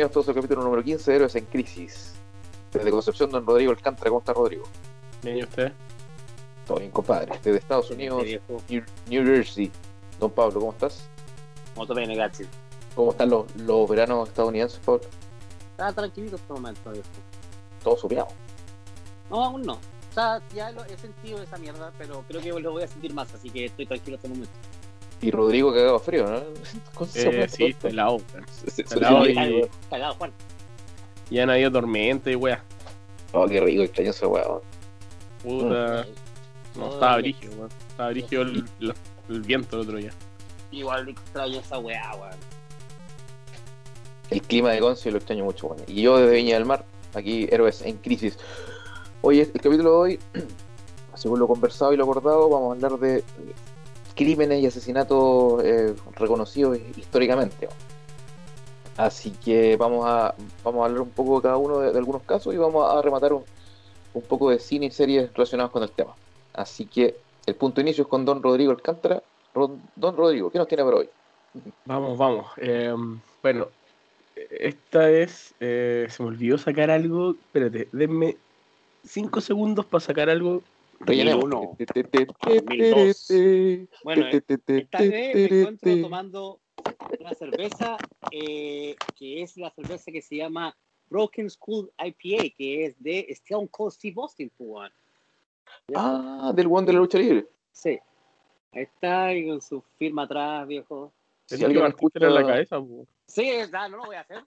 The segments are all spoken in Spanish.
Unidos, todo el capítulo número 15 de Héroes en Crisis. Desde Concepción, don Rodrigo Alcántara, ¿cómo está Rodrigo? Bien, ¿y usted? Todo bien, compadre. Desde Estados Unidos. New, New Jersey. Don Pablo, ¿cómo estás? Molto bene, grazie. ¿Cómo están los, los veranos estadounidenses, Pablo? Está tranquilito este momento, viejo. Todo subiado. No, aún no. O sea, ya lo he sentido esa mierda, pero creo que lo voy a sentir más, así que estoy tranquilo este momento. Y Rodrigo cagado frío, ¿no? Eh, sí, Helado se- y- Cagado, Juan. Ya no había tormenta y weá. Oh, qué rico, extraño ese weón. Puta. No, Oh, estaba brígido, weón. Estaba brígido el, el- el viento el otro día. Igual extraño esa weá, weón. El clima de Conce lo extraño mucho, weón. Y yo desde Viña del Mar, aquí, Héroes en Crisis. Hoy, el capítulo de hoy, según lo conversado y lo acordado, vamos a hablar de crímenes y asesinatos eh, reconocidos históricamente. Así que vamos a, vamos a hablar un poco de cada uno de, algunos casos y vamos a rematar un, un poco de cine y series relacionados con el tema. Así que el punto de inicio es con Don Rodrigo Alcántara. Don Rodrigo, ¿qué nos tiene para hoy? Vamos, vamos. Eh, bueno, esta es. eh, se me olvidó sacar algo. Espérate, denme 5 segundos para sacar algo. Rellenemos. uno. Mil dos. Bueno, esta vez me encuentro tomando una cerveza eh, que es la cerveza que se llama Broken School IPA, que es de Stone Cold Steve Austin. Ah, del one de la lucha libre. Sí. Ahí está, y con su firma atrás, viejo. Si Si alguien escucha en la cabeza. Sí, es verdad, no lo voy a hacer.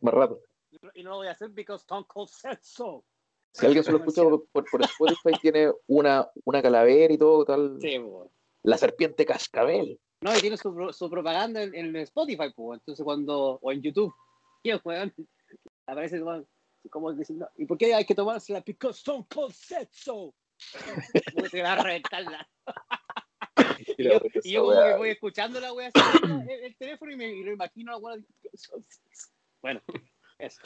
más rato. Y no lo voy a hacer because Stone Cold said so. Si alguien solo escucha por, por Spotify, tiene una, una calavera y todo, tal. Sí. La serpiente cascabel. No, y tiene su, su propaganda en, en Spotify, pues. Entonces, cuando. O en YouTube. El weón aparece weón, como diciendo. ¿Y por qué hay que tomársela? Because Stone Cold said so. Como te va a reventar la. Y yo, y yo como que voy escuchando la wea el, el teléfono y me y lo imagino la wea. Bueno, eso.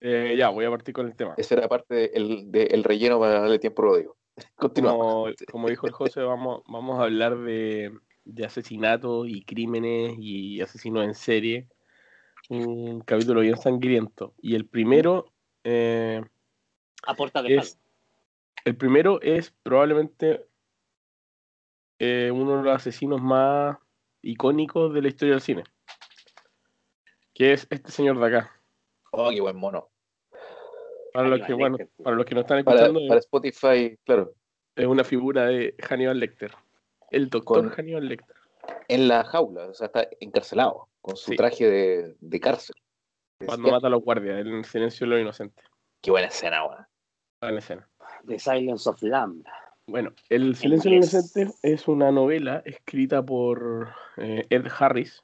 Eh, ya, voy a partir con el tema. Ese era parte del de, el relleno para darle tiempo a Rodrigo. Continuamos. Como, como dijo el José, vamos, vamos a hablar de, de asesinatos y crímenes y asesinos en serie. Un capítulo bien sangriento. Y el primero, eh, A puerta de Es- el primero es probablemente eh, uno de los asesinos más icónicos de la historia del cine. Que es este señor de acá. Oh, qué buen mono. Para los que, bueno, para los que no están escuchando, para Spotify, claro. es una figura de Hannibal Lecter. El doctor Con- Hannibal Lecter. En la jaula, o sea, está encarcelado, con su Sí. traje de, de cárcel. Cuando mata a los guardias, en el silencio de los inocentes. Qué buena escena, weón. En la escena. The Silence of Lamb. Bueno, El silencio de los inocentes es una novela escrita por eh, Ed Harris,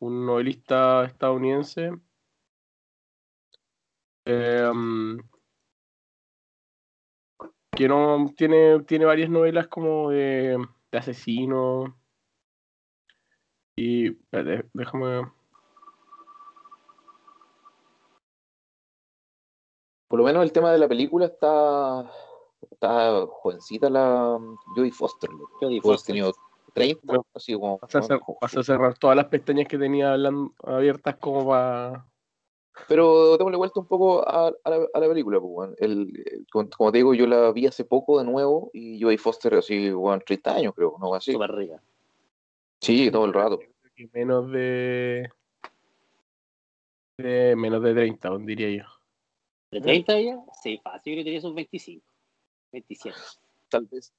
un novelista estadounidense. Em, que no tiene, tiene varias novelas como de, de asesinos. Y espérate, déjame. Por lo menos el tema de la película está. Está jovencita la um, Jodie Foster. Jodie Foster. tenido 30, Bueno, así como. Vas a, cer- vas a cerrar todas las pestañas que tenía abiertas como para. Pero démosle vuelta un poco a, a la, a la película, pues. El, el- como, como te digo, yo la vi hace poco de nuevo y Jodie Foster así, weón, 30 años creo, ¿no? Así. Súper rica. Sí, todo el rato. y menos de, de menos de 30, diría yo. ¿De 30 ella? Sí, fácil. Yo creo que tenía sus 25. 27. Tal vez.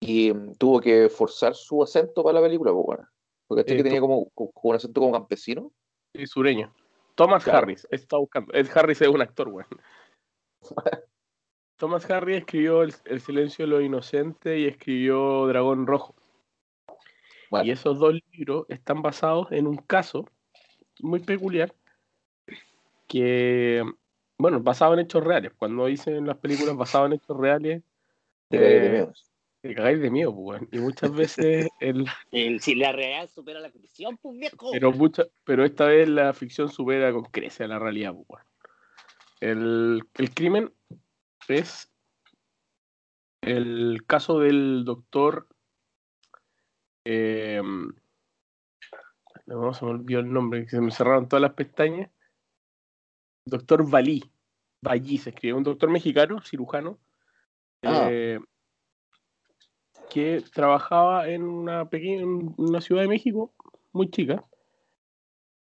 Y mm, tuvo que forzar su acento para la película, pues, weón. Porque este Eh, que tenía como, como un acento como campesino. Y sureño. Thomas Claro. Harris, está buscando. Ed Harris es un actor, weón. Thomas Harris escribió el, El silencio de los inocentes y escribió Dragón Rojo. Bueno, Y esos dos libros están basados en un caso muy peculiar que, bueno, basado en hechos reales. Cuando dicen las películas basadas en hechos reales, eh. Te cagáis de miedo, pues. Y muchas veces el, El, si la real supera la ficción, pues viejo. Pero, mucha, pero esta vez la ficción supera con creces a la realidad. pues. El, el crimen es el caso del doctor. eh, No, se me olvidó el nombre, que se me cerraron todas las pestañas. Doctor Valí. Valí se escribe, un doctor mexicano, cirujano, Ah. eh, que trabajaba en una pequeña, en una ciudad de México, muy chica,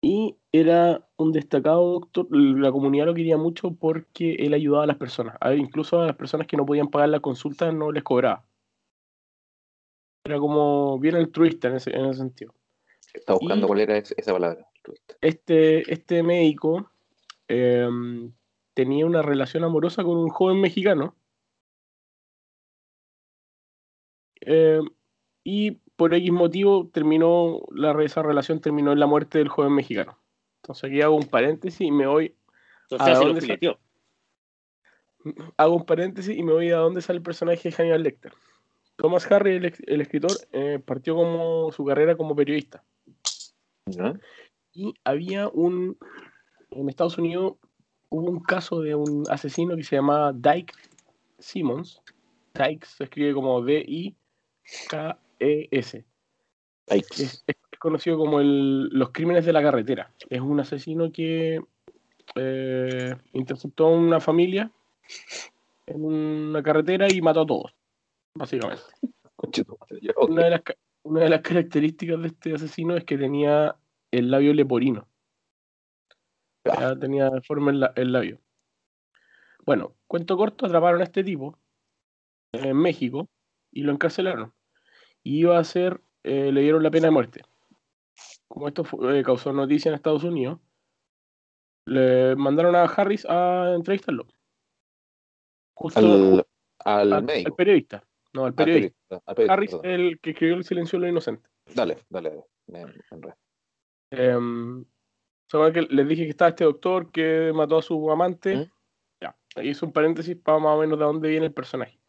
y era un destacado doctor. La comunidad lo quería mucho porque él ayudaba a las personas, a- incluso a las personas que no podían pagar la consulta no les cobraba. Era como bien altruista en ese, en ese sentido. Estaba buscando Y- cuál era esa esa palabra. este, este médico em, tenía una relación amorosa con un joven mexicano. Em, y por X motivo terminó, la, esa relación terminó en la muerte del joven mexicano. Entonces aquí hago un paréntesis y me voy, Entonces ¿A dónde sa- fileteó. hago un paréntesis y me voy a dónde sale el personaje de Hannibal Lecter. Thomas Harry, el, escritor, eh, partió como su carrera como periodista. Y había un en Estados Unidos hubo un caso de un asesino que se llamaba Dyke Simmons Dyke se escribe como D-I-K-E-S Yikes. es, es conocido como el- los crímenes de la carretera es un asesino que eh, interceptó a una familia en una carretera y mató a todos básicamente una de, las, ca- una de las características de este asesino es que tenía el labio leporino. Ya tenía deforme el, la- el labio. Bueno, cuento corto, atraparon a este tipo en México y lo encarcelaron. Iba a ser, eh, le dieron la pena de muerte. Como esto fue- eh, causó noticia en Estados Unidos, le mandaron a Harris a entrevistarlo. Justo Al, al, al- médico. al periodista. No, al periodista. periodista, Harris, perdón. el que escribió El silencio de los inocentes. Dale, dale, dale. Me- me. Em, ¿se acuerdan que les dije que estaba este doctor que mató a su amante? ¿Mm? Ya, ahí hice un paréntesis para más o menos de dónde viene el personaje.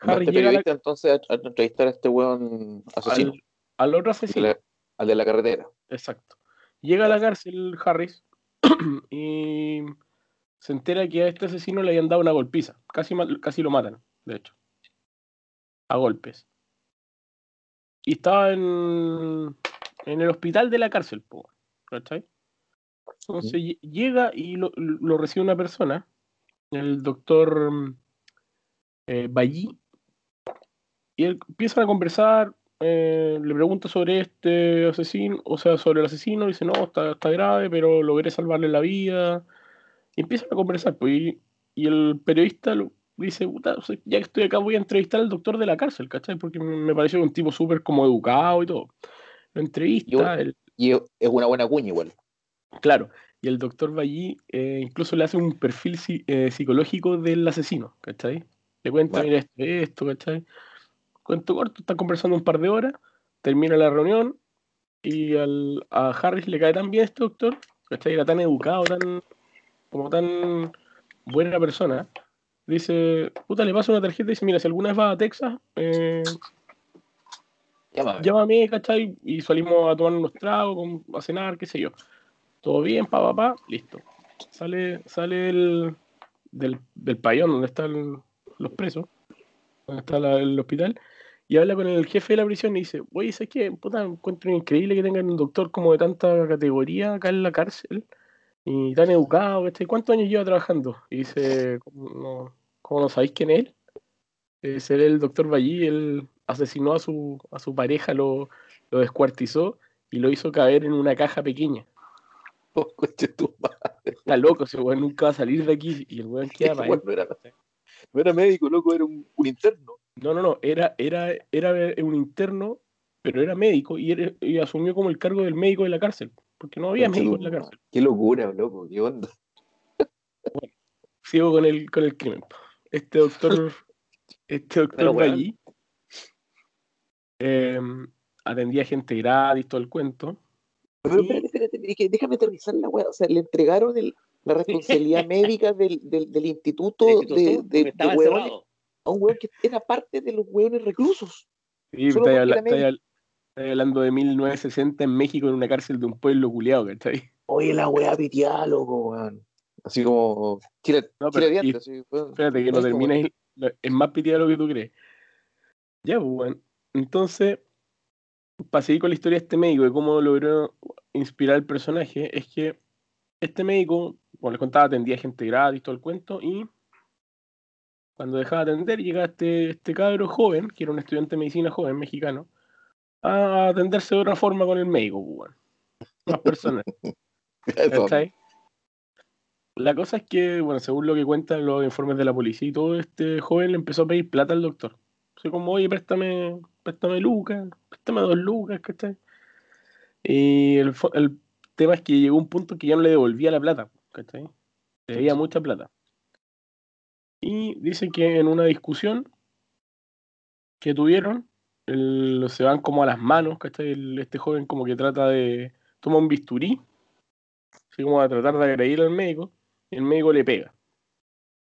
Harry Este llega la- entonces a, a entrevistar a este weón asesino, al, al otro asesino, la, al de la carretera. exacto. Llega a la cárcel Harris y se entera que a este asesino le habían dado una golpiza. Casi, casi lo matan, de hecho. A golpes. Y estaba en, en el hospital de la cárcel, ¿cachai? Entonces lle- llega y lo, lo recibe una persona, el doctor eh, Ballí, y él, empiezan a conversar, eh, le pregunta sobre este asesino, o sea, sobre el asesino, dice, no, está, está grave, pero logré salvarle la vida. Y empiezan a conversar, pues, y, y el periodista lo- dice, "Puta, ya que estoy acá voy a entrevistar al doctor de la cárcel, ¿cachai? Porque me pareció un tipo súper como educado y todo. Lo entrevista, Yo- el- Y es una buena cuña igual. Claro, y el doctor Ballí eh, incluso le hace un perfil si- eh, psicológico del asesino, ¿cachai? Le cuenta, Bueno. mira esto, esto, ¿cachai? Cuento corto, están conversando un par de horas, termina la reunión y al, a Harris le cae tan bien este doctor, ¿cachai? Era tan educado, tan como tan buena persona. Dice, puta, le paso una tarjeta y dice, mira, si alguna vez vas a Texas, eh, Llámame. llámame, ¿cachai? Y salimos a tomar unos tragos, a cenar, qué sé yo. Todo bien, pa, pa, pa, listo. Sale, sale el, del, del pabellón donde están los presos, donde está la- el hospital, y habla con el jefe de la prisión y dice, oye, ¿sabes qué? Puta, encuentro increíble que tengan un doctor como de tanta categoría acá en la cárcel y tan educado, ¿cachai? ¿Cuántos años lleva trabajando? Y dice, ¿cómo no, cómo no sabéis quién es él? Es él, el doctor Ballí, él asesinó a su, a su pareja, lo, lo descuartizó y lo hizo caer en una caja pequeña. Oh, tu madre. Está loco, ese weón nunca va a salir de aquí y el weón queda para Bueno, no, era, no era médico, loco, era un, un interno. No, no, no, era, era, era un interno, pero era médico y, era- y asumió como el cargo del médico de la cárcel, porque no había médico en la cárcel. Qué locura, loco, qué onda. Sigo con el, con el crimen. Este doctor, este doctor. Ballí eh, atendía gente gratis, todo el cuento. Pero Y- espérate, espérate, déjame aterrizar la weá. O sea, le entregaron el- la responsabilidad médica del, del, del instituto de, de, de encerrado. A un weón que era parte de los hueones reclusos. Sí, porque habla- habl- estáis hablando de 1960 en México en una cárcel de un pueblo culiado, ¿cachai? Oye, la weá pitiá, loco, weón. Así como No, pero- y- así. Espérate, que no ahí. Lo- Es más pitiado de lo que tú crees. Ya, pues, weón. Entonces, para seguir con la historia de este médico, de cómo logró inspirar el personaje es que este médico, como les contaba, atendía gente gratis, todo el cuento, y cuando dejaba de atender, llegaba este, este cabro joven, que era un estudiante de medicina joven mexicano, a atenderse de otra forma con el médico, pues. Más. ¿cachai? La cosa es que, bueno, según lo que cuentan los informes de la policía y todo, este joven le empezó a pedir plata al doctor. Así como, oye, préstame, préstame lucas, préstame dos lucas, ¿cachai? Y el, el tema es que llegó un punto que ya no le devolvía la plata, ¿cachai? Le debía mucha plata. Y dice que en una discusión que tuvieron, el- se van como a las manos, ¿cachai? El- este joven como que trata de... toma un bisturí, así como a tratar de agredir al médico, y el médico le pega.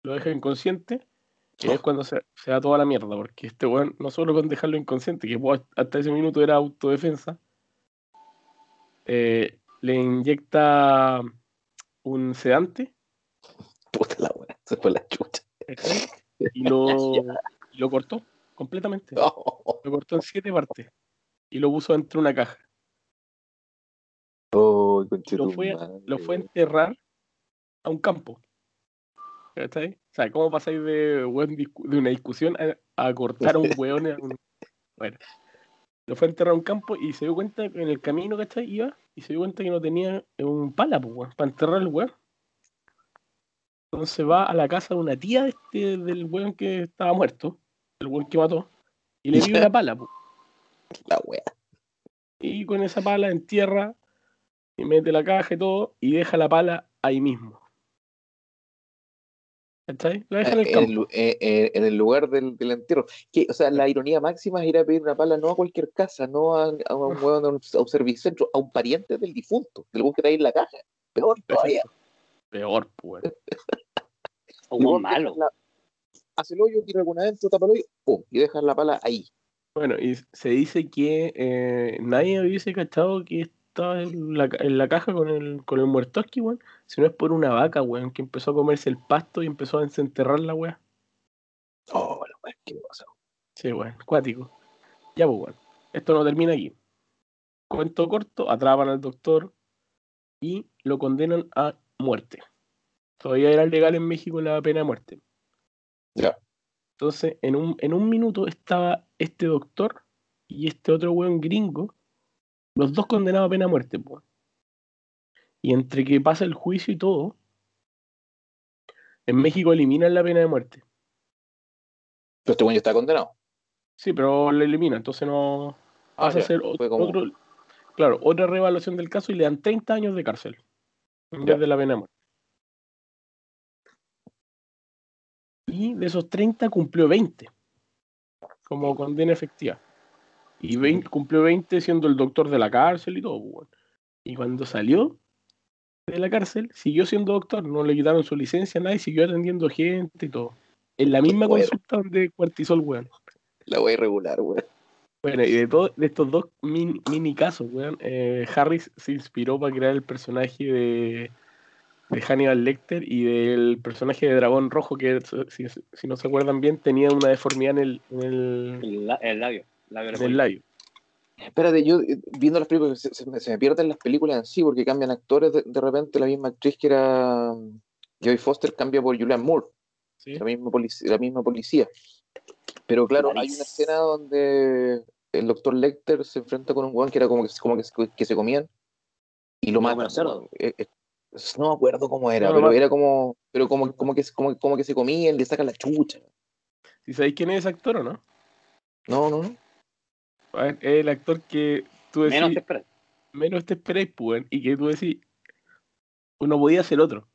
Lo deja inconsciente, y es cuando se, se da toda la mierda, porque este weón, no solo con dejarlo inconsciente, que hasta ese minuto era autodefensa, eh, le inyecta un sedante Puta la weá, se fue la chucha. y lo, y lo cortó completamente. Oh, Lo cortó en siete partes y lo puso dentro de una caja. oh, Lo fue, lo fue a enterrar a un campo. ¿Cachai? O sea, ¿cómo pasáis de, una discusión a, a cortar a un weón? a un- Bueno, lo fue a enterrar a un campo y se dio cuenta que en el camino, ¿cachai? Iba y se dio cuenta que no tenía un pala, pues, para enterrar al weón. Entonces va a la casa de una tía de este, del weón que estaba muerto, el weón que mató, y le pide una pala, pues. La weá. Y con esa pala entierra y mete la caja y todo y deja la pala ahí mismo. ¿Cachai? La deja en el En el, campo. eh, eh, en el lugar del, del entierro. Que, o sea, la ironía máxima es ir a pedir una pala no a cualquier casa, no a, a un de un, a un servicentro, a un pariente del difunto, del hueón que está ahí en la caja. Peor todavía. Peor, pues. O Y un vos malo. la- Hace el hoyo, tira alguna adentro, tapa el hoyo, pum, y dejas la pala ahí. Bueno, y se dice que eh, nadie hubiese cachado que estaba en la, ca- en la caja con el, con el muertoski, weón. Si no es por una vaca, weón, que empezó a comerse el pasto y empezó a desenterrar la weá. Oh, la weá, qué cosa. Sí, weón, cuático. Ya, pues, weón. Esto no termina aquí. Cuento corto, atrapan al doctor y lo condenan a muerte. Todavía era legal en México la pena de muerte. Ya. Entonces, en un, en un minuto estaba este doctor y este otro weón gringo, los dos condenados a pena de muerte, pues. Y entre que pasa el juicio y todo, en México eliminan la pena de muerte. Pero este weón ya está condenado. Sí, pero lo eliminan, entonces no Ah, pasa a ya, ser o- fue como- otro, claro, otra reevaluación del caso y le dan 30 años de cárcel en vez de la pena de muerte. Y de esos 30 cumplió 20 como condena efectiva. Y 20 cumplió 20 siendo el doctor de la cárcel y todo. pues. Y cuando salió de la cárcel, siguió siendo doctor, no le quitaron su licencia a nadie, siguió atendiendo gente y todo. En la misma Bueno. consulta donde cuartizó el weón. La weá irregular, weón. Bueno, y de, todo, de estos dos mini, mini casos, weón, eh, Harris se inspiró para crear el personaje de, de Hannibal Lecter y del personaje de Dragón Rojo, que si, si no se acuerdan bien, tenía una deformidad en el, en el, El, la- el labio. labio en el labio. Espérate, yo eh, viendo las películas, se, se me, se me pierden las películas en sí porque cambian actores. De, de repente, la misma actriz que era mm, Jodie Foster cambia por Julianne Moore, ¿sí? la misma, la misma policía. Pero claro, hay una escena donde el doctor Lecter se enfrenta con un weón que era como que, como que, se- que se comían y lo No, matan. cerdo. eh, no me acuerdo cómo era, No, pero no. era como, pero como, como que como, como que se comían, le sacan la chucha. ¿Sí sabéis quién es ese actor o no? No, no, no. A ver, Es el actor que tú decís, Menos menos te esperas. te, esperáis, pues, y que tú decís, uno podía ser otro.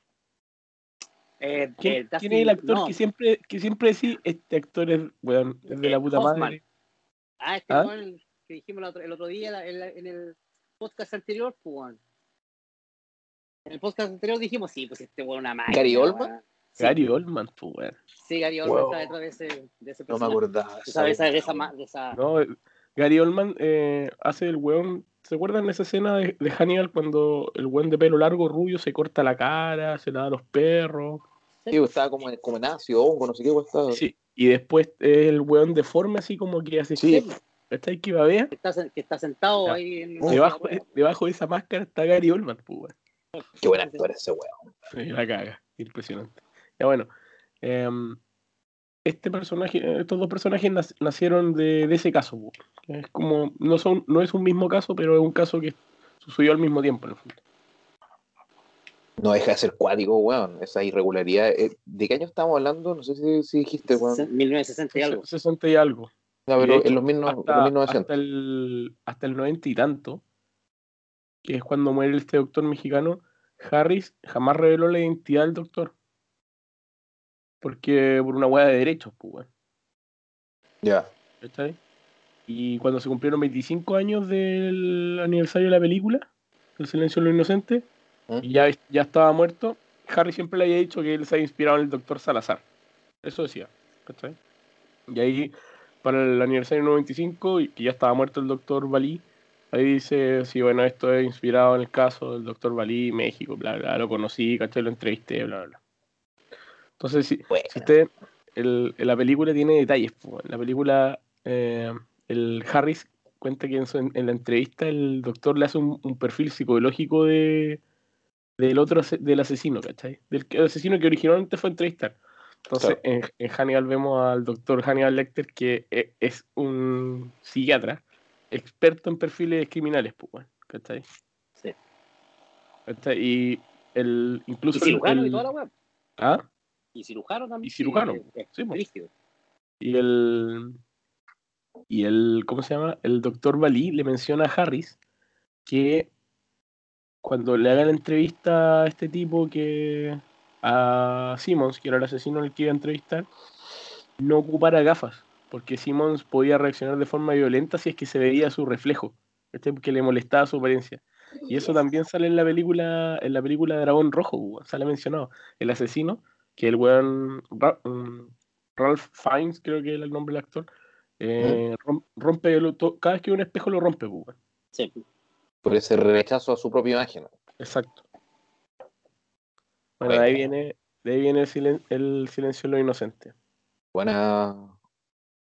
Eh, ¿Quién, eh, quién es el actor no. que siempre, que siempre decís, este actor es, weón, es de la puta Hoffman. madre? Ah, este ¿Ah? que dijimos el otro, el otro día la- en, la- en el podcast anterior, pues. En el podcast anterior dijimos, sí, pues este weón es una máquina. ¿Gary Oldman? Sí, Gary Oldman, pues, weón. Sí, Gary Oldman Wow. está detrás de ese, de ese No me personaje. acordaba. Esa, de esa, de esa- No, Gary Oldman eh, hace el weón. ¿Se acuerdan de esa escena de, de Hannibal cuando el weón de pelo largo, rubio, se corta la cara, se la da a los perros? Sí, estaba como en, como en ácido, hongo, no sé qué, estaba. Sí. Y después eh, el weón deforme así como que hace Sí. step. ¿Cachai? Que. Que está, que está sentado Ya. ahí en Debajo, debajo de esa máscara está Gary Oldman, pues, weón. Qué buen actor ese weón. Sí, La caga, impresionante. Ya bueno, em, este personaje, estos dos personajes nac- nacieron de, de ese caso. Es como, no son, no es un mismo caso, pero es un caso que sucedió al mismo tiempo, en el fondo. No deja de ser cuático, weón. Esa irregularidad. eh, ¿De qué año estamos hablando? No sé si, si dijiste, weón. 1960 y algo. 60 y algo. No, Y de pero hecho, en los, mil no- en los Hasta, 1900. hasta el, hasta el 90 y tanto, que es cuando muere este doctor mexicano, Harris jamás reveló la identidad del doctor. Porque por una hueá de derechos, pues, weón. Ya. ¿Cachai? Y cuando se cumplieron 25 años del aniversario de la película, El silencio de los inocentes, ¿Mm? y ya, ya estaba muerto, Harry siempre le había dicho que él se había inspirado en el doctor Salazar. Eso decía. ¿cachai? Y ahí, para el aniversario 95, y que ya estaba muerto el doctor Balí, ahí dice, sí, bueno, esto es inspirado en el caso del doctor Balí, México, bla, bla, lo conocí, ¿cachai? Lo entrevisté, bla, bla, bla. Entonces, si, Bueno. si usted, el, la película tiene detalles. po. En la película, eh, el Harris cuenta que en, su- en la entrevista el doctor le hace un, un perfil psicológico de del otro del asesino, ¿cachai? Del asesino que originalmente fue a entrevistar. Entonces, en, en Hannibal vemos al doctor Hannibal Lecter, que e- es un psiquiatra experto en perfiles criminales, pues, weón, ¿cachai? Sí. ¿Cachai? Y el, incluso Y cirujano el- y toda la web. ¿Ah? Y cirujano también. Y cirujano, sí, es- sí, es. Y el. Y el. ¿Cómo se llama? El doctor Balí le menciona a Harris que cuando le hagan entrevista a este tipo que. a Simmons, que era el asesino al que iba a entrevistar, no ocupara gafas. Porque Simmons podía reaccionar de forma violenta si es que se veía su reflejo. ¿cachai? Que le molestaba su apariencia. Y eso también sale en la película, en la película Dragón Rojo, sale mencionado. El asesino, que el weón mm, Ralph Fiennes, creo que es el nombre del actor, eh, rom- rompe lo- to- cada vez que un espejo lo rompe, weón. Sí. Por ese rechazo a su propia imagen. Exacto. Bueno, de ahí viene, de ahí viene el, silen- el silencio de los inocentes. Buena.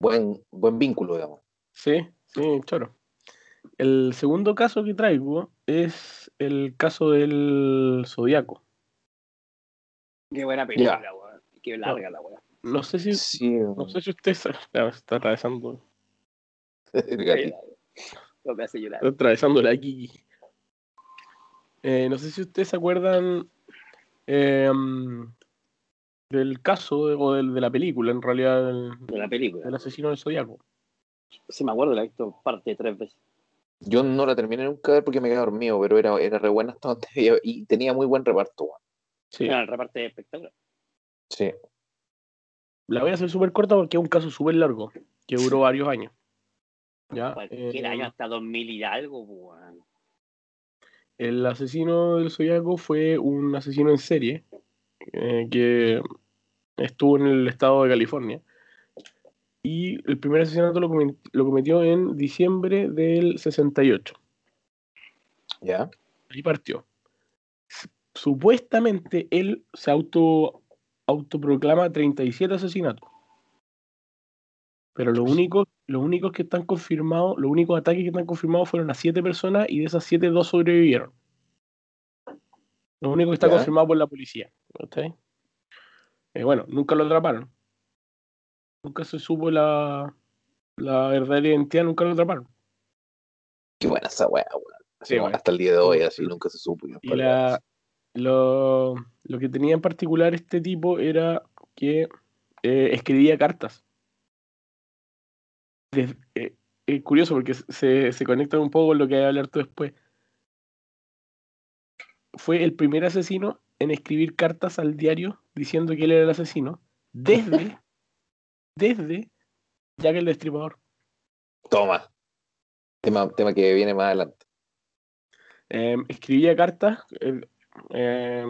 Buen, buen vínculo, digamos. Sí, sí, choro. El segundo caso que traigo es el caso del Zodíaco. Qué buena película, weón. Qué larga la weá. No sé si, Sí. no sé si usted está atravesando. No me hace llorar. está atravesando la Kiki. Eh, no sé si ustedes se acuerdan em, del caso o del- de, la película, en realidad, del, De la película. del asesino del Zodíaco. Sí, me acuerdo, la he visto parte tres veces. Yo no la terminé nunca de ver porque me quedé dormido, pero era, era re buena hasta donde veía- y tenía muy buen reparto. Sí, Era el reparto de espectáculo. Sí. la voy a hacer súper corta porque es un caso súper largo, que duró varios años. ¿Ya? Cualquier Eh, año hasta 2000 y algo, weón. El asesino del Zodíaco fue un asesino en serie eh, que estuvo en el estado de California. Y el primer asesinato lo, cometió en diciembre del 68. ¿Ya? Ahí partió. Supuestamente él se auto autoproclama 37 asesinatos. Pero los únicos, los únicos que están confirmados, los únicos ataques que están confirmados fueron a 7 personas y de esas 7 dos sobrevivieron. Lo único que está Ya. confirmado por la policía. ¿Cachai? Eh, bueno, nunca lo atraparon. Nunca se supo la, la verdadera identidad, nunca lo atraparon. Qué buena esa weá, weón. Sí. Hasta el día de hoy, así nunca se supo. Y la, lo, lo que tenía en particular este tipo era que eh, escribía cartas. Eh, es curioso porque se, se conecta un poco con lo que voy a hablar tú después. Fue el primer asesino en escribir cartas al diario diciendo que él era el asesino desde, desde Jack el Destripador. Toma. Tema, tema que viene más adelante. Eh, escribía cartas eh, eh,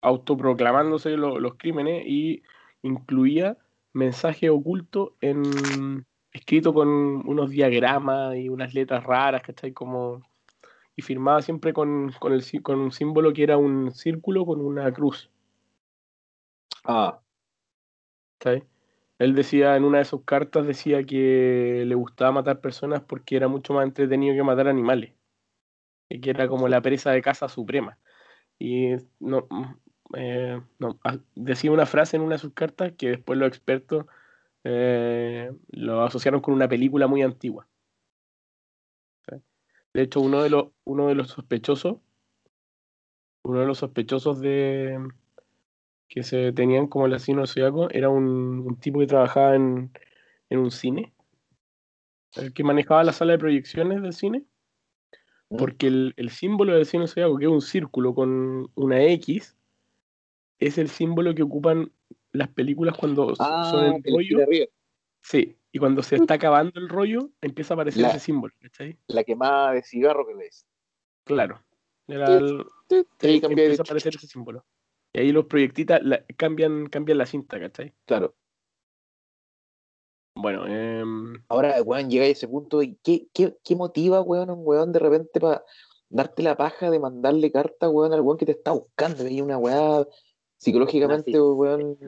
autoproclamándose lo- los crímenes y incluía mensaje oculto en escrito con unos diagramas y unas letras raras, ¿cachai? Como, y firmaba siempre con, con, el, sí- con un símbolo que era un círculo con una cruz, Ah, ¿cachai? Él decía en una de sus cartas, decía que le gustaba matar personas porque era mucho más entretenido que matar animales. Y que era como la presa de caza suprema. Y no, mm, eh, no, ah, decía una frase en una de sus cartas que después los expertos eh, lo asociaron con una película muy antigua. De hecho, uno de los, uno de los sospechosos, uno de los sospechosos de que se tenían como el asesino zodiaco era un, un tipo que trabajaba en, en un cine, el que manejaba la sala de proyecciones del cine, ¿Mm? porque el, el símbolo del asesino zodiaco, que es un círculo con una X, es el símbolo que ocupan las películas cuando Ah, son en rollo. Sí, y cuando se está acabando el rollo, empieza a aparecer La- ese símbolo, ¿cachai? La quemada de cigarro que ves. Claro. Era el- de- empieza a aparecer ese símbolo. Y ahí los proyectitas la- cambian, cambian la cinta, ¿cachai? Claro. Bueno, em, Ahora, weón, llega a ese punto y ¿qué, qué, qué motiva, weón, a un weón de repente para darte la paja de mandarle carta, weón, al weón que te está buscando? Hay una weá psicológicamente, Narcis- weón,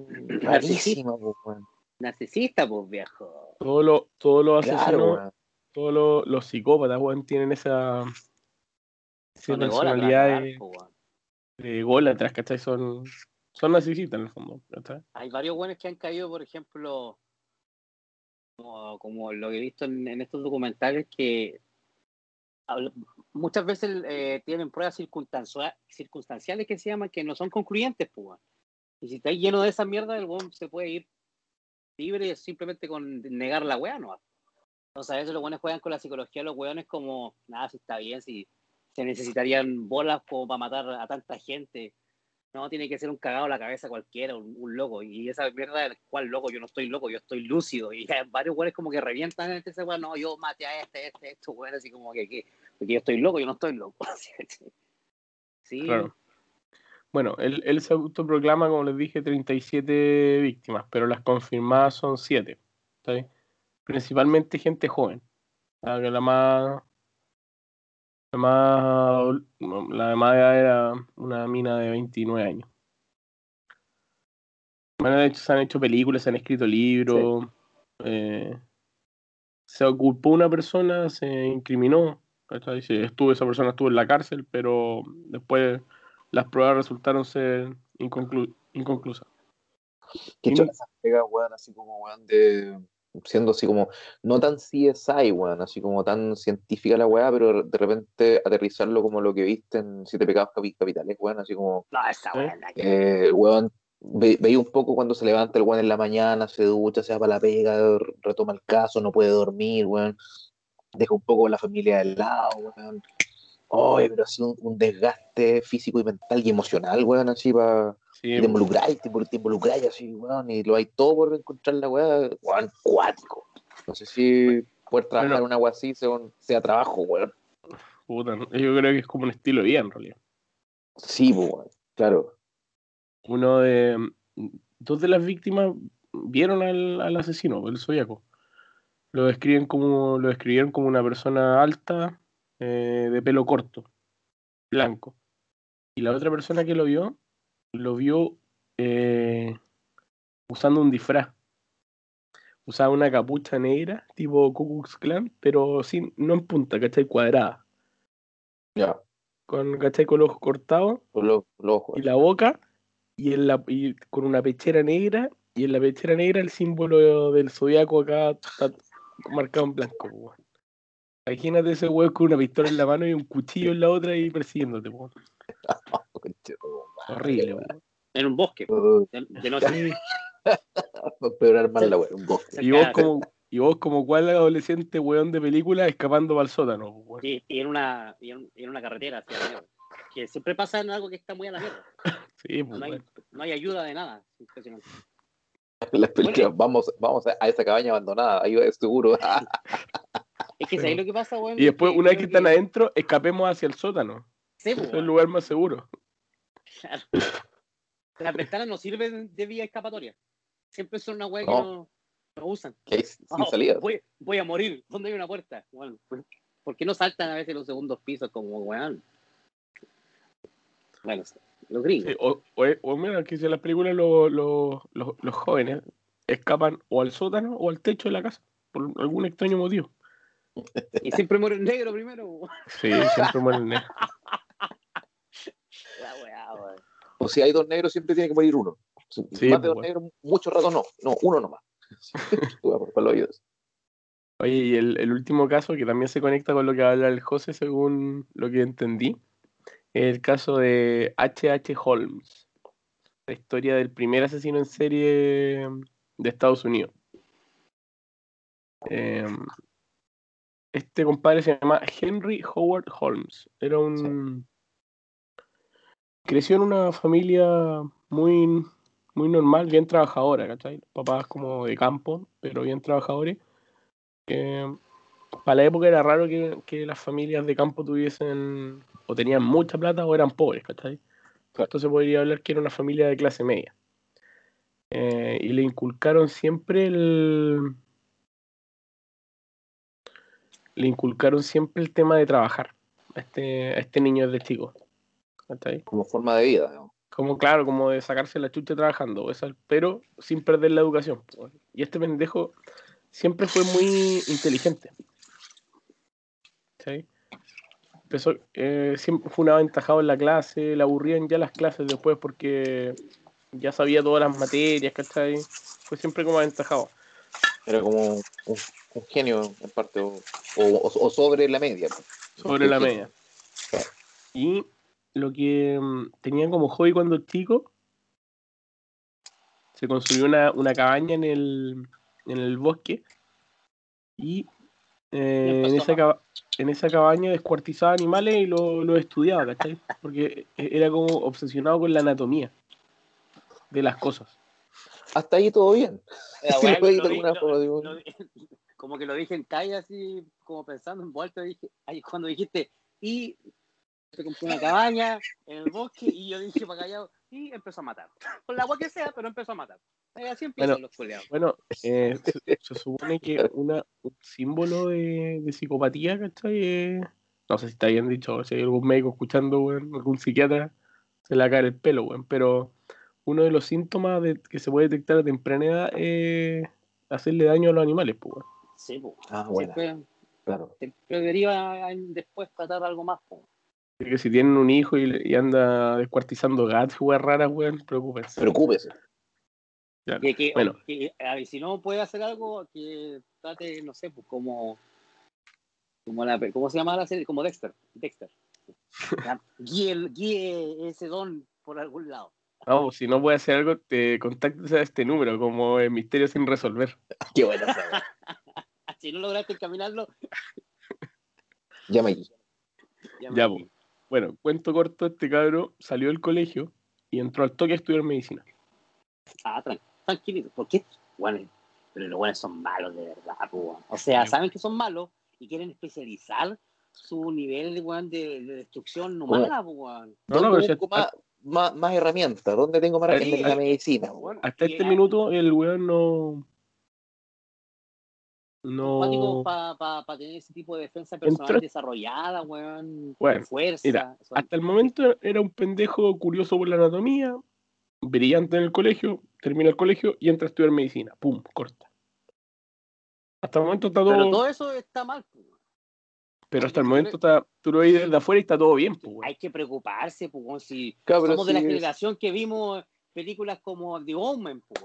rarísima, po, weón. Narcisista, pues viejo. todos los todos los asesinos, Claro, todos los, los psicópatas, weón, tienen esa, esa Son personalidad de, de ególatras, ¿cachai? Son, son narcisistas en el fondo, ¿cachai? Hay varios buenos que han caído, por ejemplo, como, como lo que he visto en, en estos documentales, que muchas veces eh, tienen pruebas circunstancia- circunstanciales que se llaman que no son concluyentes, pues. Y si está lleno de esa mierda, el weón se puede ir libre simplemente con negar la weá, ¿no? Entonces a veces los weones juegan con la psicología, los weones como, nada, si está bien, si se necesitarían bolas como para matar a tanta gente. No, tiene que ser un cagado en la cabeza cualquiera, un, loco. Y esa mierda, ¿cuál loco? Yo no estoy loco, yo estoy lúcido. Y hay varios güeyes como que revientan en ese weón, no, yo maté a este, este, esto, güey, así como que, que, yo estoy loco, yo no estoy loco. sí, Claro. Bueno, él, él se autoproclama, como les dije, 37 víctimas, pero las confirmadas son 7. ¿sí? Principalmente gente joven. La, que la más. La más. La de más edad era una mina de 29 años. Bueno, de hecho, se han hecho películas, se han escrito libros. eh, se ocupó una persona, se incriminó. Sí, estuvo, esa persona estuvo en la cárcel, pero después las pruebas resultaron ser inconclu- inconclusas. Qué Y- chora esa pega, weón, así como, weón, de. Siendo así como, no tan CSI, weón, así como tan científica la weá, pero de repente aterrizarlo como lo que viste en Siete Pecados Capi- Capitales, weón, así como, no, esa ¿Eh? buena. eh, weón, ve- veía un poco cuando se levanta el weón en la mañana, se ducha, se va para la pega, retoma el caso, no puede dormir, weón, deja un poco la familia del lado, weón. Oye, pero así un, un desgaste físico y mental y emocional, weón, así para Sí, y te involucráis, te, te involucráis así, weón, y lo hay todo por encontrar la weá, weón, cuático. No sé si poder trabajar Bueno. en una weá así sea, un- sea trabajo, weón. puta, ¿no? yo creo que es como un estilo de vida en realidad. Sí, weón, claro. Uno de. Dos de las víctimas vieron al, al asesino, el zodiaco. Lo describen como. Lo describieron como una persona alta, eh, de pelo corto, blanco. Y la otra persona que lo vio, lo vio eh, usando un disfraz. Usaba una capucha negra, tipo Ku Klan, pero sin, no en punta, ¿cachai? Cuadrada. Ya, Con, ¿cachai? Con los ojos cortados con los, los ojos. y la boca y, en la, y con una pechera negra y en la pechera negra el símbolo del zodiaco acá está marcado en blanco. weón. Imagínate ese weón con una pistola en la mano y un cuchillo en la otra y persiguiéndote. madre, Horrible. weón. En un bosque, weón. de, de noche. Empeorar más la weá, un bosque. Y vos como y vos como cual adolescente weón de película escapando para el sótano. weón. Y, y en una, y en, y en una carretera hacia la mierda. Que siempre pasa en algo que está muy a la mierda. Sí, No hay, weón. no hay ayuda de nada. Impresionante. Las películas, vamos, vamos a esa cabaña abandonada, ahí va seguro. Es que Sí. ¿sabéis lo que pasa, weón? Y después, una vez que están adentro, escapemos hacia el sótano. Sí, pues, Es el weón. lugar más seguro. Claro. Las ventanas no sirven de vía escapatoria. Siempre son una weá que No. no, no usan. que hay sin Oh, salida. Voy, voy a morir. ¿Dónde hay una puerta? Bueno, pues, ¿por qué no saltan a veces los segundos pisos como weón? Bueno, los gringos. Sí, o, o, o mira, que si en las películas lo- lo- lo- los jóvenes escapan o al sótano o al techo de la casa, por algún extraño motivo. Y siempre muere el negro primero. Sí, siempre mueren negros. La weá, weón. O si hay dos negros, siempre tiene que morir uno. Si Sí, más de dos negros, mucho rato no. No, uno nomás. Oye, y el, el último caso que también se conecta con lo que habla el José, según lo que entendí, es el caso de H.H. Holmes, la historia del primer asesino en serie de Estados Unidos. Eh, este compadre se llama Henry Howard Holmes. Era un. Creció en una familia muy, muy normal, bien trabajadora, ¿cachai? Papás como de campo, pero bien trabajadores. Eh, para la época era raro que, que las familias de campo tuviesen o tenían mucha plata o eran pobres, ¿cachai? Entonces podría hablar que era una familia de clase media. Eh, y le inculcaron siempre el. Le inculcaron siempre el tema de trabajar a este, a este niño desde chico. ¿cachai? Como forma de vida. ¿no? Como claro, como de sacarse la chucha trabajando, pero sin perder la educación. Y este pendejo siempre fue muy inteligente. ¿Sí? Empezó, eh, siempre fue un aventajado en la clase, le aburrían ya las clases después porque ya sabía todas las materias, ¿cachai? Fue siempre como aventajado. Era como un, un genio, en parte, o, o- o sobre la media. pues. sobre la media. Y lo que mm, tenía como hobby cuando chico, se construyó una, una cabaña en el, en el bosque y eh, en, esa en esa cabaña descuartizaba animales y lo, lo estudiaba, ¿cachai? Porque e- era como obsesionado con la anatomía de las cosas. Hasta ahí todo bien. Sí, como que lo dije en calle así, como pensando en vuelta, dije, ahí cuando dijiste, y se compró una cabaña en el bosque, y yo dije para callado, y empezó a matar. Con la agua que sea, pero empezó a matar. Eh, Así empiezan Bueno. los culeados. Bueno, eh, se, supone que una, un símbolo de, de psicopatía, ¿cachai? Es- no sé si está bien dicho, si hay algún médico escuchando, algún psiquiatra, se le va a caer el pelo, weón, pero uno de los síntomas de, que se puede detectar a temprana edad es hacerle daño a los animales, pues, weón. Sí, po. Ah, bueno, Siempre, claro. siempre deriva en después tratar algo más. Así que si tienen un hijo y, y anda descuartizando gatos, weón, raras, weón, preocúpense. Preocúpese. Claro. Que, que- Bueno. que, a ver, si no puede hacer algo, que trate, no sé, pues como. como la, ¿Cómo se llama la serie? Como Dexter. Dexter. Guíe, guíe ese don por algún lado. Vamos, si no puede hacer algo, te contactes a este número, como el misterio sin resolver. Qué weá. Si no lograste encaminarlo, Llama aquí. ya me Ya, fui. pues. Bueno, cuento corto, este cabro salió del colegio y entró al toque a estudiar medicina. Ah, tran- tranquilito. ¿Por qué? Bueno, pero los buenos son malos de verdad, pues. O sea, saben que son malos y quieren especializar su nivel de, weón, de, de destrucción humana, pues, weón. No, no, ¿Dónde pero más, más, más herramientas? ¿Dónde tengo más Sí, en la medicina? weón? Hasta este minuto el weón no. No. para tener ese tipo de defensa personal desarrollada, weón. Bueno, fuerza. mira, son- Hasta el momento era un pendejo curioso por la anatomía, brillante en el colegio, termina el colegio y entra a estudiar medicina. Pum, corta. Hasta el momento está todo. Pero Pero, todo eso está mal. pues, weón. hasta el momento está. Tú lo ves desde afuera y está todo bien, pues. Hay que preocuparse, pues, si pero somos de la es- generación que vimos películas como The Omen, pues,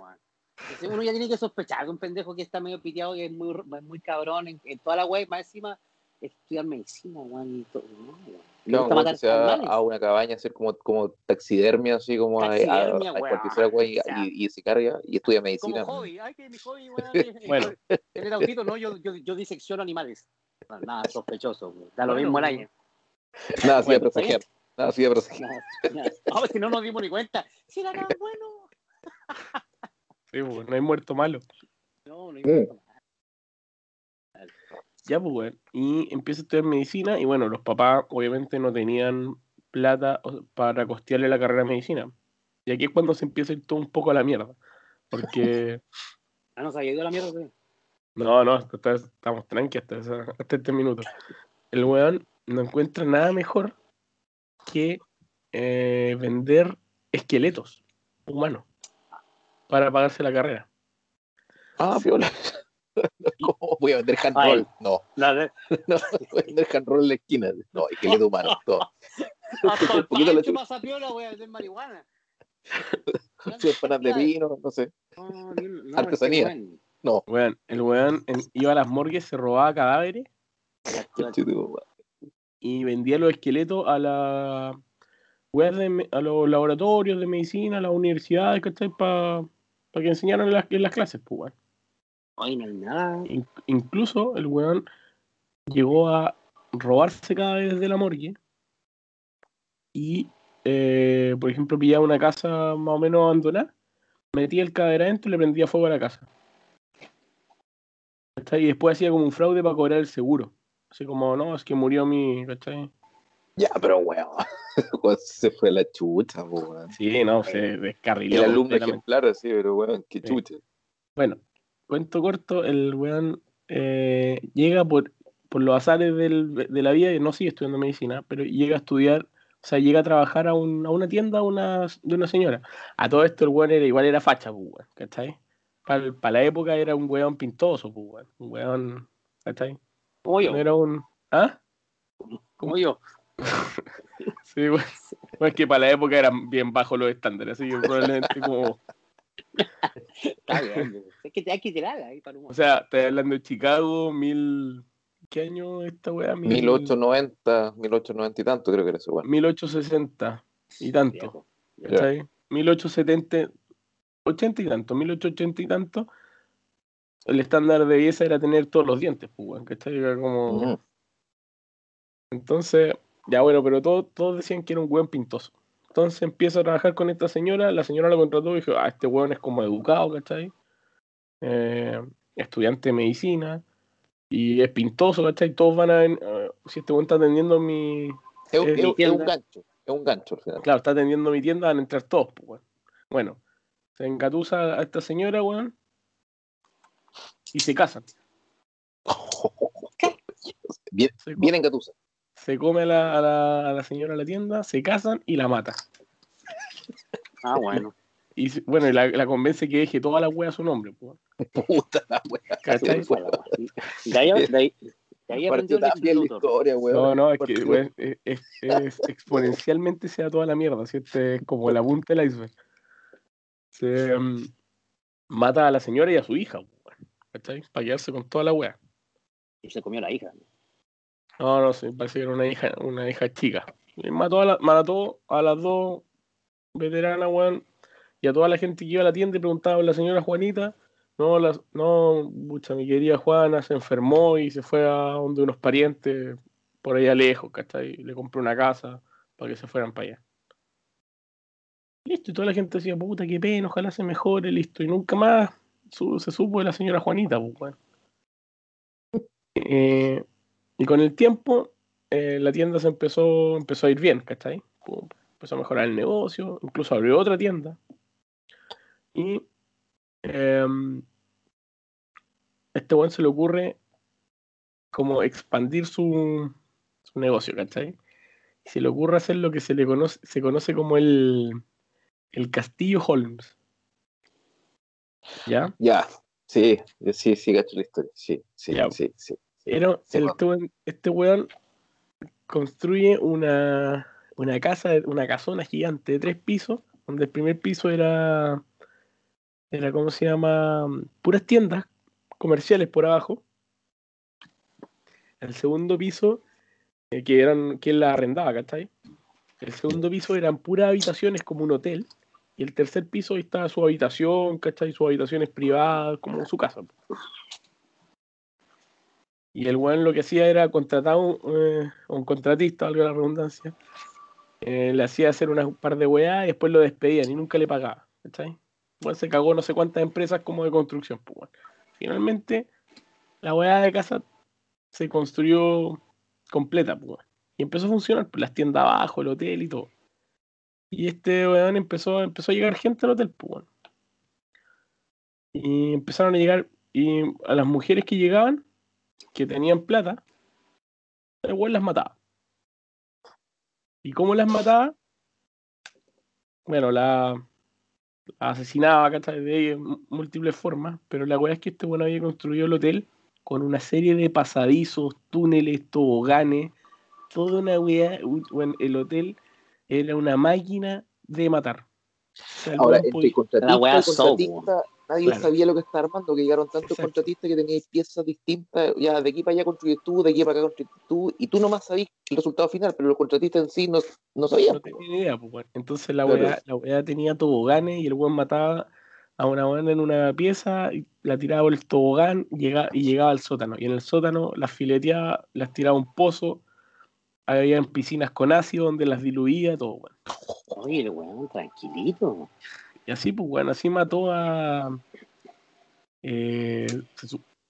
uno ya tiene que sospechar de un pendejo que está medio piteado, que es muy, es muy cabrón en, en toda la web, más encima estudiar medicina, weón, y todo. No, Claro, que se va animales. a una cabaña a hacer como, como taxidermia, así como a- a- Taxidermia, a, descuartizar agua y, O sea, y, y se carga y estudia Como medicina. hobby, ay, que mi hobby, weón, Bueno. tener autito, no, yo, yo, yo disecciono animales. No, nada sospechoso, da lo mismo el weón. año. Nada así de Bueno, proteger. Nada así de proteger. No, si no nos dimos ni cuenta. Si era tan bueno. Sí, pues, no hay muerto malo. No, no Mm. importa. Ya, pues, weón. Y empieza a estudiar medicina y bueno, los papás obviamente no tenían plata para costearle la carrera de medicina. Y aquí es cuando se empieza a ir todo un poco a la mierda. Porque, Ah, no se había ido a la mierda. weón. no, no, hasta- hasta- estamos tranqui hasta, esa- hasta este minuto. El weón no encuentra nada mejor que eh, vender esqueletos humanos para pagarse la carrera. Ah, piola. ¿Cómo voy a vender hand Ay. roll? No, No, no. no, voy a vender hand roll en la esquina. No, esqueleto humano, todo. Hasta Un el poquito la pasa piola, voy a vender marihuana. Empanadas de vino, no sé. No, no, Artesanía. este. No. Weón, el weón en- iba a las morgues, se robaba cadáveres y vendía los esqueletos a la de a los laboratorios de medicina, a las universidades, ¿cachai? Para que enseñaran en las, en las clases, pues, weón. Ay, no hay nada. In- incluso el weón llegó a robarse cadáveres de la morgue y, eh, por ejemplo, pillaba una casa más o menos abandonada, metía el cadáver adentro y le prendía fuego a la casa. Y después hacía como un fraude para cobrar el seguro. Así como, no, es que murió mi, ¿cachai? Ya, pero weón. Se fue la chucha, po, weón. Sí, no, se descarriló. El alumno ejemplar, así, pero weón, qué Sí. chucha. Bueno, cuento corto, el weón eh, llega por, por los azares del- de la vida y no sigue estudiando medicina, pero llega a estudiar, o sea, llega a trabajar a, un- a una tienda una- de una señora. A todo esto el weón era, igual era facha, pues, weón, ¿cachai? Para, la época era un weón pintoso, pues, weón, un weón, ¿cachai? Como yo. No era un... ¿Ah? Como yo. Sí, weón. Bueno, es que para la época eran bien bajos los estándares, así que probablemente como... Está bien. Es que te hay que tirarla ahí para un O sea, estoy hablando de Chicago, mil... ¿Qué año esta weá? Mil- 1890, 1890 y tanto, creo que era eso, weón. 1860 y tanto. ¿cachai? 1870, 80 y tanto, 1880 y tanto. El estándar de belleza era tener todos los dientes, pues, weón, ¿cachai? Era como... Ujú. Entonces, ya bueno, pero todos, todos decían que era un weón pintoso. Entonces empieza a trabajar con esta señora, la señora lo contrató y dijo, ah, este weón es como educado, ¿cachai? Eh, estudiante de medicina y es pintoso, ¿cachai? Todos van a... ven- eh, si este weón está atendiendo mi... Es, un- Eh, es un- es tienda. un gancho, es un gancho. Claro, está atendiendo mi tienda, van a entrar todos, pues, weón. Bueno, se engatusa a esta señora, weón, y se casan. Bien, co- bien engatusa. Se come a la, a, la, a la señora a la tienda, se casan y la mata. Ah, bueno. Y bueno, y la, la convence que deje toda la wea a su nombre, pues. Puta la weá. ¿Cachai? De ahí, de ahí, de ahí aprendió bien la historia, weón. No, no, es que es, es- es- exponencialmente se da toda la mierda, ¿sí? Este es como la punta del iceberg. Se mm, mata a la señora y a su hija, weón, ¿cachai? Para quedarse con toda la wea. Y se comió la hija. No, no sé, parece que era una hija, una hija chica. Mató a, la- mató a las dos veteranas, weón, y a toda la gente que iba a la tienda y preguntaba la señora Juanita. No, no, mucha, mi querida Juana se enfermó y se fue a donde unos parientes por allá lejos, ¿cachai? Le compró una casa para que se fueran para allá. Listo, y toda la gente decía, puta, qué pena, ojalá se mejore, listo. Y nunca más se supo de la señora Juanita, pues. Eh, y con el tiempo, eh, la tienda se empezó, empezó a ir bien, ¿cachai? Pum, Empezó a mejorar el negocio, incluso abrió otra tienda. Y em, este weón se le ocurre como expandir su, su negocio, ¿cachai? Y se le ocurre hacer lo que se le conoce, se conoce como el, el Castillo Holmes. ¿Ya? Ya, sí, sí, sí, gacho la historia. Sí, sí, Ya. sí, sí. Sí, el- este, weón, este weón construye una, una casa, una casona gigante de tres pisos, donde el primer piso era, era ¿cómo se llama? Puras tiendas comerciales por abajo. El segundo piso, eh, que eran, que él la arrendaba, ¿cachai? El segundo piso eran puras habitaciones como un hotel. Y el tercer piso ahí estaba su habitación, ¿cachai? Sus habitaciones privadas, como su casa. Y el weón lo que hacía era contratar un, eh, un contratista, valga la redundancia. eh, le hacía hacer una- un par de weá y después lo despedían y nunca le pagaba. ¿Cachai? Bueno, se cagó no sé cuántas empresas como de construcción. Pues. Finalmente, la weá de casa se construyó completa. Pues, y empezó a funcionar. Pues, las tiendas abajo, el hotel y todo. Y este weón empezó, empezó a llegar gente al hotel. Pues, weón. Y empezaron a llegar. Y a las mujeres que llegaban, que tenían plata, el weón las mataba. ¿Y cómo las mataba? Bueno, la, asesinaba, ¿cachai? De múltiples formas, pero la weá es que este bueno había construido el hotel con una serie de pasadizos, túneles, toboganes, toda una weá. bueno, el hotel era una máquina de matar. O sea, Ahora, weón entre La contratista, nadie Claro. sabía lo que estaba armando, que llegaron tantos Exacto. contratistas que teníais piezas distintas, ya de aquí para allá construyes tú, de aquí para acá construyes tú, y tú nomás sabías el resultado final, pero los contratistas en sí no, no sabían. no tenía ni idea, pues. Entonces la Claro. weá, la weá tenía toboganes y el weón mataba a una weá en una pieza, y la tiraba por el tobogán y llegaba, y llegaba al sótano. Y en el sótano las fileteaba, las tiraba a un pozo, había piscinas con ácido donde las diluía, todo, weón. Oye, el weón, tranquilito. Y así, pues, weón, así mató a. eh,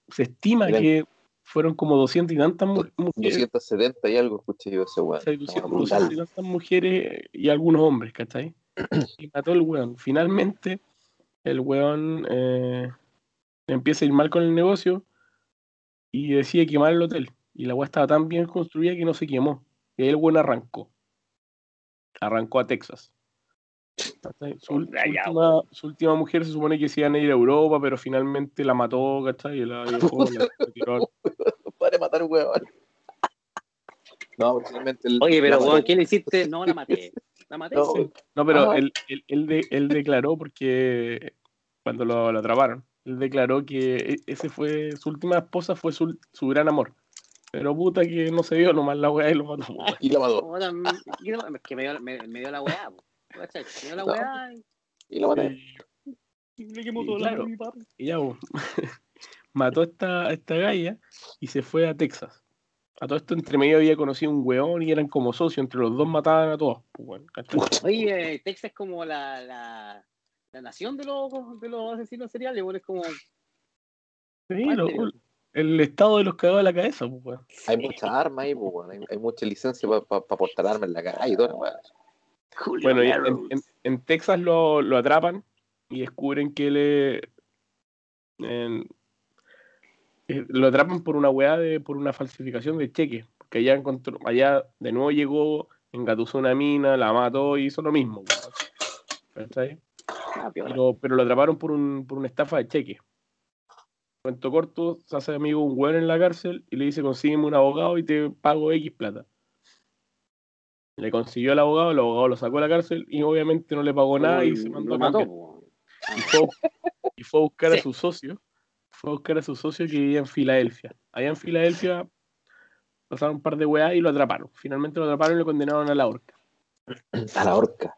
se, estima que fueron como 200 y tantas mu- mujeres. 270 y algo, escuché yo ese weón. o sea, No, 200, brutal. 200 y tantas mujeres y algunos hombres, ¿cachai? Y mató el weón. Finalmente, el weón eh, empieza a ir mal con el negocio y decide quemar el hotel. Y la weá estaba tan bien construida que no se quemó. Y ahí el weón arrancó. Arrancó a Texas. Su, última, su última mujer se supone que se iban a ir a Europa, pero finalmente la mató, ¿cachai? Y la dejó, la tiró al- Para matar un weón. No, personalmente. el- Oye, pero la- weón, ¿qué le hiciste? No, la maté. La maté. No. sí. No, pero él, él, él de- él declaró porque cuando lo, lo atraparon, él declaró que e- ese fue su última esposa fue su, su gran amor. Pero puta que no se dio nomás la weá y lo mató. Y la mató. Puta, mm, ¿qué no- Es que me dio, me, me dio la weá. po. Dio la No. weá. y- mató. Y, Le quemó toda la y ya, po. mató a esta, a esta galla y se fue a Texas. A todo esto entre medio había conocido un weón y eran como socios, entre los dos mataban a todos. pues, weón, ¿cachai? Oye, Texas es como la, la, la nación de los, de los asesinos seriales, weón. Es como. Sí, lo- el estado de los cagados de la cabeza, pues, weón. Hay muchas armas ahí, pues, weón. Hay, hay mucha licencia para portar armas en la calle y todo, weón. Julio Bueno, en, en- en Texas lo, lo atrapan y descubren que le en- eh, lo atrapan por una weá de por una falsificación de cheque. Porque allá encontró, allá de nuevo llegó, engatusó una mina, la mató y hizo lo mismo. Ah. Pero, pero lo atraparon por, un, por una estafa de cheque. Cuento corto, se hace amigo un weón en la cárcel y le dice consígueme un abogado y te pago X plata. Le consiguió al abogado, el abogado lo sacó a la cárcel y obviamente no le pagó nada y se mandó a mató. Y fue, y fue a buscar a Sí. su socio, fue a buscar a su socio que vivía en Filadelfia. Allá en Filadelfia pasaron un par de weas y lo atraparon. Finalmente lo atraparon y lo condenaron a la horca. A la horca.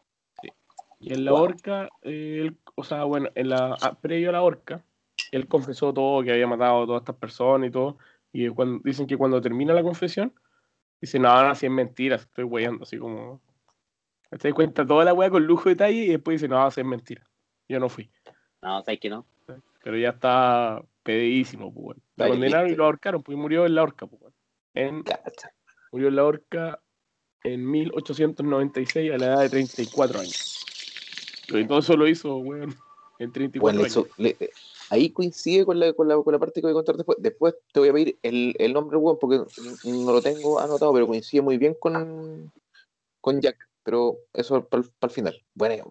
Y en la Wow. horca, él, o sea, bueno, en la, a- previo a la horca, él confesó todo, que había matado a todas estas personas y todo. Y cuando, dicen que cuando termina la confesión, dice, no, no, si es mentira, estoy weyando, así como... Se cuenta toda la wea con lujo de detalle y después dice, no, si es mentira. Yo no fui. No, ¿sabes que no? Pero ya está pedidísimo, pues. Lo condenaron y lo ahorcaron, pues murió en la horca, pues. En, murió en la horca en 1896 a la edad de 34 años. Y todo eso lo hizo, weón, en 34 Bueno, años. le- eh, ahí coincide con la, con, la, con la parte que voy a contar después. Después te voy a pedir el, el nombre, weón, porque no lo tengo anotado, pero coincide muy bien con, con Jack. Pero eso para el final. Buena,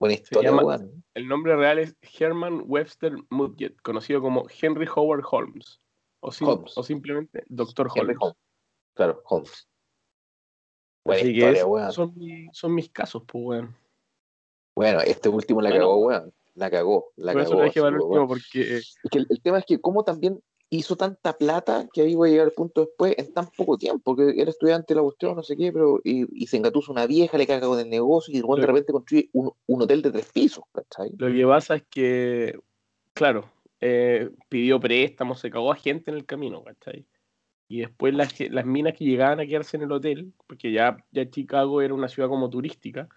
buena historia, llama- weón. El nombre real es Herman Webster Mudgett, conocido como Henry Howard Holmes. O, sim- Holmes. o simplemente. Henry Holmes. Holmes. Claro, Holmes. Buena Así historia, esos weón. son, mi- son mis casos, pues, weón. Bueno, este último la Bueno. cagó, weón. La cagó, la Por eso cagó. lo para el weón. último, porque Es que el, el tema es que como también hizo tanta plata, que ahí voy a llegar al punto después, en tan poco tiempo, que era estudiante de la cuestión, no sé qué, pero y, y se engatusa una vieja, le caga con el negocio y de Lo- repente construye un, un hotel de tres pisos, ¿cachai? Lo que pasa es que, claro, eh, pidió préstamos, se cagó a gente en el camino, ¿cachai? Y después las, las minas que llegaban a quedarse en el hotel, porque ya, ya Chicago era una ciudad como turística,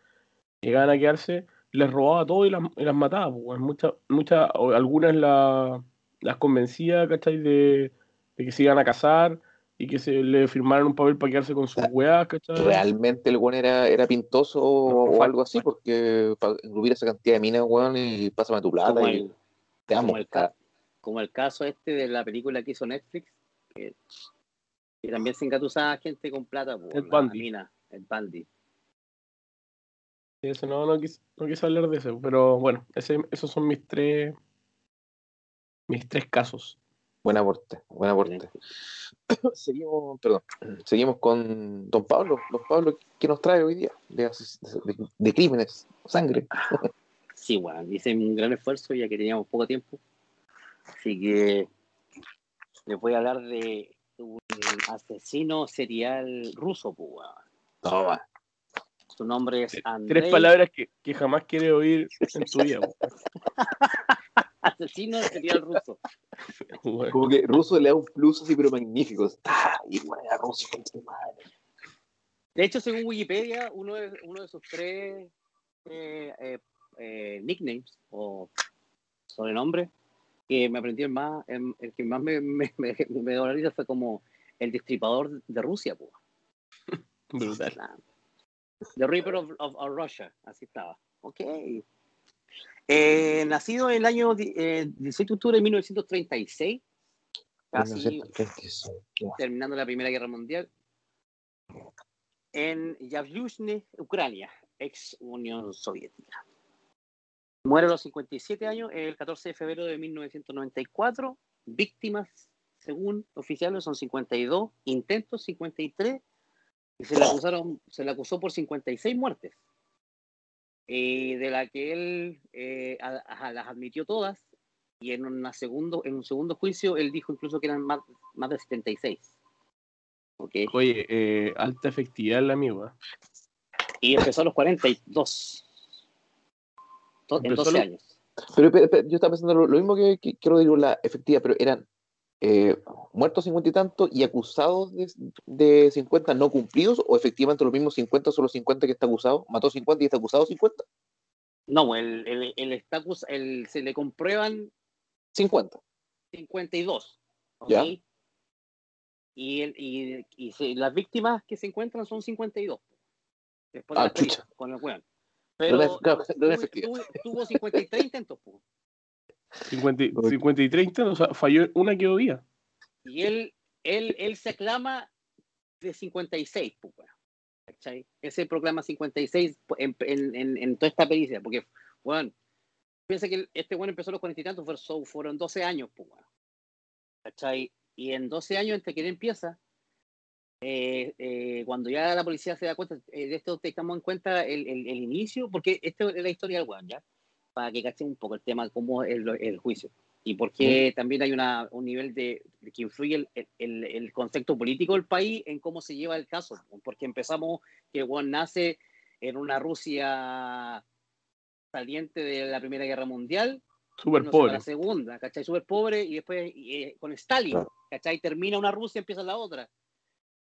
llegaban a quedarse, les robaba todo y las, y las mataba. pues. Muchas, muchas, o algunas la- las convencía, ¿cachai? De, de que se iban a casar y que se le firmaran un papel para quedarse con sus Ah, weas, ¿cachai? Realmente el weón era, era pintoso o, No, o fue- algo así, porque para engrupir esa cantidad de minas, weón, y pásame tu plata Como y el, te amo. como, el ca- como el caso este de la película que hizo Netflix, que, que también se engatusaba gente con plata, po, Ted la Bundy. mina, el Bundy. Eso no, no quise, no quise hablar de eso, pero bueno, ese, esos son mis tres mis tres casos. Buen aporte, buen aporte. seguimos, perdón, seguimos con don Pablo. Don Pablo, ¿qué nos trae hoy día? De, de, de crímenes, sangre. Sí, bueno, hice un gran esfuerzo ya que teníamos poco tiempo. Así que les voy a hablar de un asesino serial ruso, pues, Toma. Su nombre es Andrei. Tres palabras que, que jamás quiere oír en tu vida. asesino serial ruso. Bueno. Como que ruso le da un plus así, pero magnífico. Ah, y bueno, ruso madre. De hecho, según Wikipedia, uno de, uno de sus tres eh, eh, eh, nicknames o sobrenombres que me aprendí el más, el, el que más me, me, me, me fue como el destripador de Rusia, pues. Brutal. The Reaper of, of, of, Russia, así estaba. Ok. Eh, nacido en el año eh, 18 de octubre de 1936, casi 1936. terminando la Primera Guerra Mundial, en Yavlushne, Ucrania, ex Unión Soviética. Muere a los 57 años el 14 de febrero de 1994. Víctimas, según oficiales, son 52, intentos 53 y se le acusaron, se le acusó por 56 muertes, eh, de la que él eh, a, a, las admitió todas, y en, una segundo, en un segundo juicio él dijo incluso que eran más, más de 76. Okay. Oye, eh, alta efectividad el amigo. ¿eh? Y empezó a los 42. To en 12 años. Pero, pero, pero, yo estaba pensando lo, lo mismo que, que quiero decir la efectividad, pero eran eh, muertos 50 y tanto y acusados de, 50 no cumplidos o efectivamente los mismos 50 son los 50 que está acusado? ¿Mató 50 y está acusado 50? No, el, el, el está acus el, se le comprueban 50. 52. ¿okay? ¿Ya? Y, el, y, y se, las víctimas que se encuentran son 52. Después ah, chucha. con el weón. Pero no, no tuvo, tuvo 53 intentos. Po. 50, 50 y 30, o sea, falló una que oía. Y él, él, él se aclama de 56, pues, ¿cachai? Él se proclama 56 en, en, en, en, toda esta pericia, porque, bueno, piensa que este bueno empezó a los 40 y tantos, fueron 12 años, pues, ¿cachai? Y en 12 años, entre que él empieza, eh, eh, cuando ya la policía se da cuenta, eh, de esto tengamos en cuenta el, el, el, inicio, porque esta es la historia del weón, ¿ya? Para que cachen un poco el tema, cómo es el, el juicio y porque mm. también hay una, un nivel de, de que influye el, el, el, concepto político del país en cómo se lleva el caso, porque empezamos que Juan nace en una Rusia saliente de la Primera Guerra Mundial, súper pobre, la segunda, ¿cachai? Súper pobre y después eh, con Stalin. ¿cachai? Termina una Rusia, empieza la otra.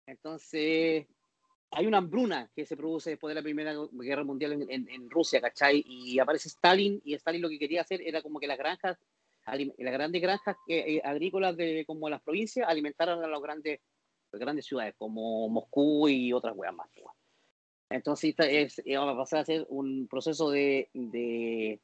Entonces, hay una hambruna que se produce después de la Primera Guerra Mundial en, en, en Rusia, ¿cachai? Y aparece Stalin y Stalin lo que quería hacer era como que las granjas las grandes granjas eh, agrícolas de como las provincias alimentaran a las grandes, las grandes ciudades como Moscú y otras weas más. Entonces es, va a pasar a ser un proceso de, de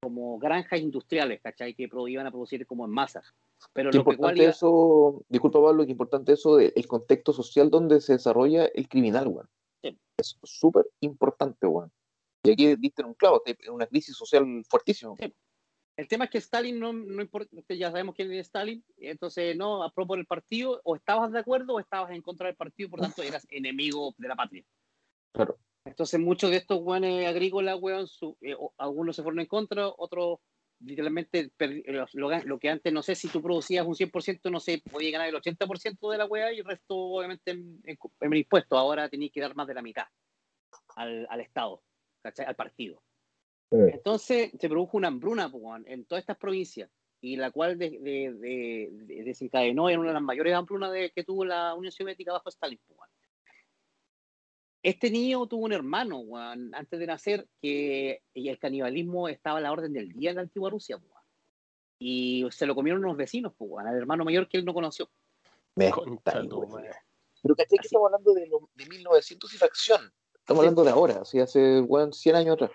como granjas industriales, ¿cachai? Que iban a producir como en masas. Pero qué lo importante que eso, disculpa Pablo, qué importante eso del de contexto social donde se desarrolla el criminal, weón. Sí. Es súper importante, weón. Y aquí diste un clavo, una crisis social fuertísima. Sí. El tema es que Stalin no, no importa, ya sabemos quién es Stalin, entonces no aprobó por el partido, o estabas de acuerdo o estabas en contra del partido, por tanto eras enemigo de la patria. Claro. Entonces muchos de estos weones agrícolas, weón, su, eh, algunos se fueron en contra, otros literalmente lo, lo, que antes, no sé, si tú producías un 100%, no sé, podías ganar el 80% de la weá y el resto obviamente en, en, en impuesto. Ahora tenías que dar más de la mitad al, al Estado, ¿cachai? al partido. Entonces se produjo una hambruna en todas estas provincias y la cual de, de, de, desencadenó en una de las mayores hambrunas que tuvo la Unión Soviética bajo Stalin. Este niño tuvo un hermano antes de nacer que el canibalismo estaba a la orden del día en la antigua Rusia y se lo comieron unos vecinos, al hermano mayor que él no conoció. Me Pero ¿cachai que estamos hablando de, lo, de 1900 y fracción? Estamos sí. hablando de ahora, así hace bueno, 100 años atrás.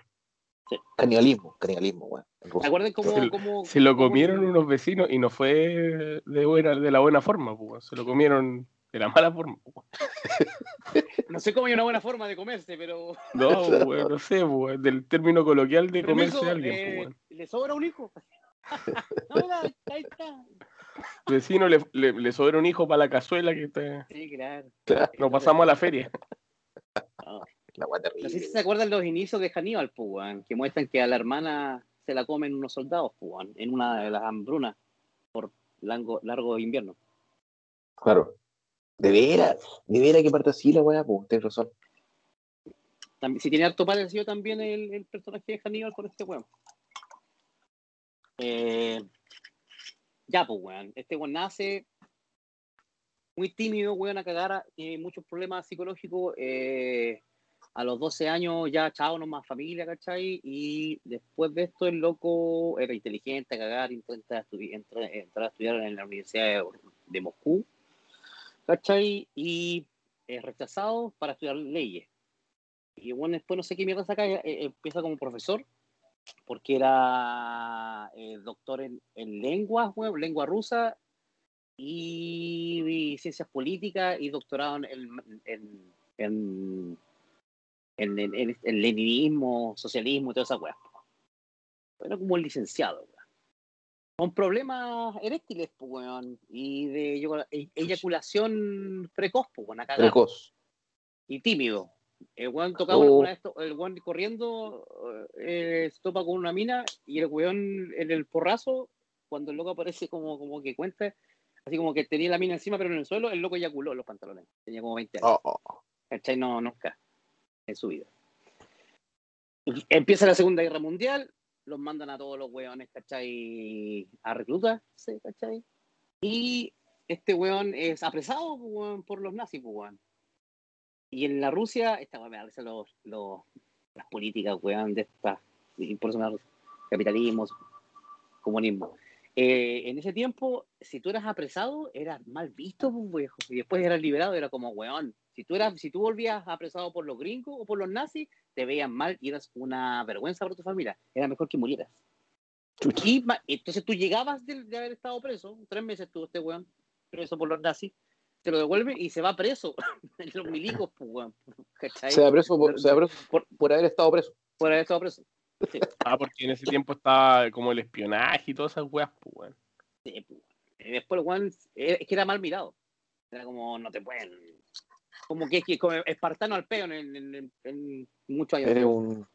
Sí. Canibalismo, canibalismo, weón. ¿Se acuerdan cómo, se, cómo, se lo cómo, comieron unos vecinos y no fue de, buena, de la buena forma, pues. Se lo comieron De la mala forma. No sé cómo hay una buena forma de comerse, pero. No, weón, no sé, weón. Del término coloquial de Permiso, comerse a alguien, eh, weón. ¿Le sobra un hijo? no, mira, ahí está. Vecino le, le, le sobra un hijo para la cazuela que está... Sí, claro. nos pasamos a la feria. No. La No sé si se acuerdan los inicios de Hannibal, pues, weón, que muestran que a la hermana se la comen unos soldados, pues, weón, en una de las hambrunas por largo, largo invierno. Claro. De veras, de veras que parte así la weá, pues, tienes razón. También, si tiene harto parecido también el, personaje de Hannibal con este weón. Eh, ya, pues, weón. Este weón nace muy tímido, weón, a cagar, tiene muchos problemas psicológicos. eh, a los 12 años ya, chao, nomás familia, ¿cachai? Y después de esto, el loco era inteligente, a cagar, intenta entrar a estudiar en la Universidad de Moscú, ¿cachai? Y es rechazado para estudiar leyes. Y bueno, después no sé qué mierda saca, eh, eh, empieza como profesor, porque era eh, doctor en, en lenguas, weón, lengua rusa y, y ciencias políticas y doctorado en, en, en, en, en- en- en- en leninismo, socialismo y toda esa weá. Era como un licenciado, weón. Con problemas eréctiles, pues, weón, y de e- eyaculación precoz, pues, weón, a cagar Precoz. y tímido. El weón tocaba Oh. una vez el weón corriendo, eh, se topa con una mina y el weón en el porrazo, cuando el loco aparece como, como que cuenta, así como que tenía la mina encima pero en el suelo, el loco eyaculó los pantalones. Tenía como 20 años. Oh, oh. ¿Cachai? No, nunca en su vida. Empieza la Segunda Guerra Mundial, los mandan a todos los weones, ¿cachai? A reclutarse, ¿cachai? Y este weón es apresado pues, weón, por los nazis, pues, weón. Y en la Rusia, esta weón me da los, los, las políticas, weón, de esta, y por eso me da capitalismo, comunismo. Eh, en ese tiempo, si tú eras apresado, eras mal visto, pues, viejo. Y después eras liberado, era como, weón. Si tú, eras, si tú volvías apresado por los gringos o por los nazis, te veían mal y eras una vergüenza para tu familia. Era mejor que murieras. Y entonces tú llegabas de, de haber estado preso, tres meses estuvo este weón preso por los nazis, te lo devuelven y se va preso. en los milicos, pues, weón. ¿Cachai? Se va preso por, se va preso Por- por haber estado preso. por haber estado preso. Ah, porque en ese tiempo estaba como el espionaje y todas esas weas, pues, weón. Sí, pues, y después el weón eh, es que era mal mirado. Era como, no te pueden. Como que, que como espartano al peo en, en, en- en muchos años. Eres un,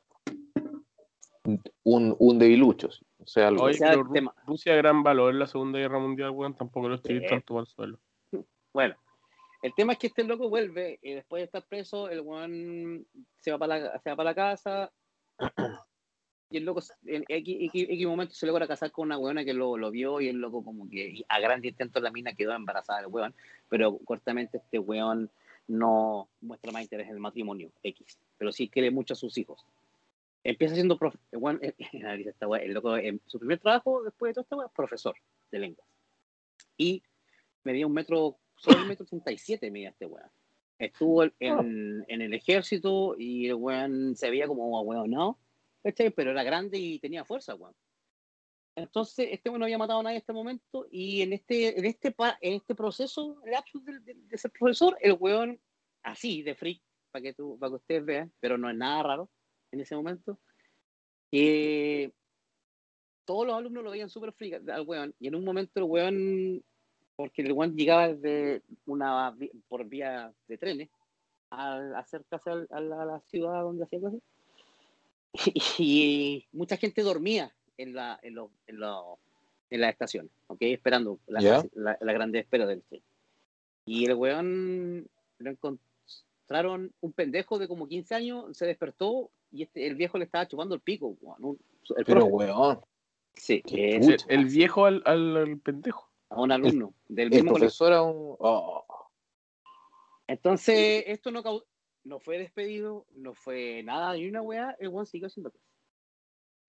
un, un debilucho. sí. O sea, algo. Oye, sea, pero el Ru- tema. Rusia gran valor en la Segunda Guerra Mundial, weón, tampoco lo estoy Sí. tanto al suelo. Bueno, el tema es que este loco vuelve y después de estar preso, el weón se va para la, se va para la casa. Y el loco, en X, momento se logra casar con una weona que lo, lo vio y el loco como que a gran intento la mina quedó embarazada del weón, pero cortamente este weón no muestra más interés en el matrimonio, X, pero sí quiere mucho a sus hijos. Empieza siendo profe- esta weá, el loco, en su primer trabajo después de todo esta weá, profesor de lenguas. Y medía un metro, solo un metro treinta y siete medía este weón. Estuvo en, en el ejército y el weón se veía como weón, ¿no? Pero era grande y tenía fuerza, weón. Entonces, este no había matado a nadie hasta este momento y en este, en este, en este proceso, lapsus de, de- de ser profesor, el weón, así, de freak, para que, tú, para que ustedes vean, pero no es nada raro en ese momento, que todos los alumnos lo veían súper freak al weón y en un momento el weón, porque el weón llegaba desde una, por vía de trenes, a acercarse al- a la, a la ciudad donde hacía clases. Y, mucha gente dormía en la, en lo- en lo- en la estación, ¿ok? Esperando la, Ya. la, la grande espera del tren. Y el weón lo encontraron un pendejo de como 15 años, se despertó y este, el viejo le estaba chupando el pico, weón. Un- el Pero, profe. weón, Sí, qué es El, Pucha. el viejo al, al, al pendejo. a un alumno del el mismo colegio. profesor a un. oh, Entonces, esto no, no fue despedido, no fue nada, ni una weá, el weón siguió haciendo cosas.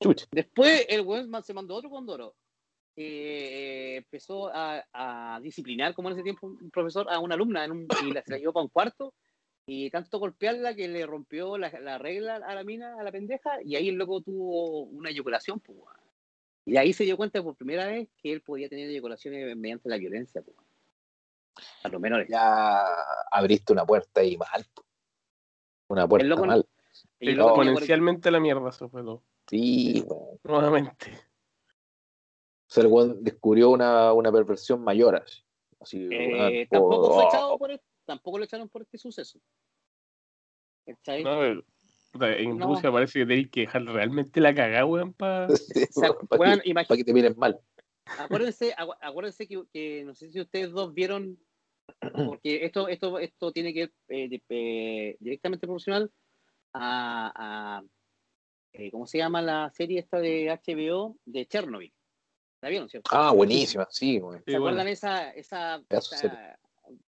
Chucha. Después el weón se mandó otro condoro. Eh, empezó a, a disciplinar, como en ese tiempo, un profesor a una alumna en un, y la, se la llevó para un cuarto. Y tanto golpearla que le rompió la, la regla a la mina, a la pendeja, y ahí el loco tuvo una eyaculación. Pues, y ahí se dio cuenta por primera vez que él podía tener eyaculaciones mediante la violencia. Pues. A los menores. Ya abriste una puerta ahí mal. po. Una puerta El loco mal. Y el loco Exponencialmente la mierda se fue todo. Sí, weón. Nuevamente. O sea, el weón descubrió una, una perversión mayor así. Así, Eh, tampoco fue oh, echado por el- tampoco lo echaron por este suceso. ¿Cachai? No, pero, puta, en No. Rusia parece que tenéis que dejar realmente la cagada, weón, para. sí, que, imagi- pa' que te miren mal. Acuérdense, acuérdense que, que no sé si ustedes dos vieron, porque esto, esto, esto tiene que eh, de- eh, directamente proporcional a, a, eh, ¿cómo se llama la serie esta de HBO de Chernobyl? ¿La vieron, cierto? Ah, buenísima, sí. ¿Se Sí, bueno. acuerdan esa, esa,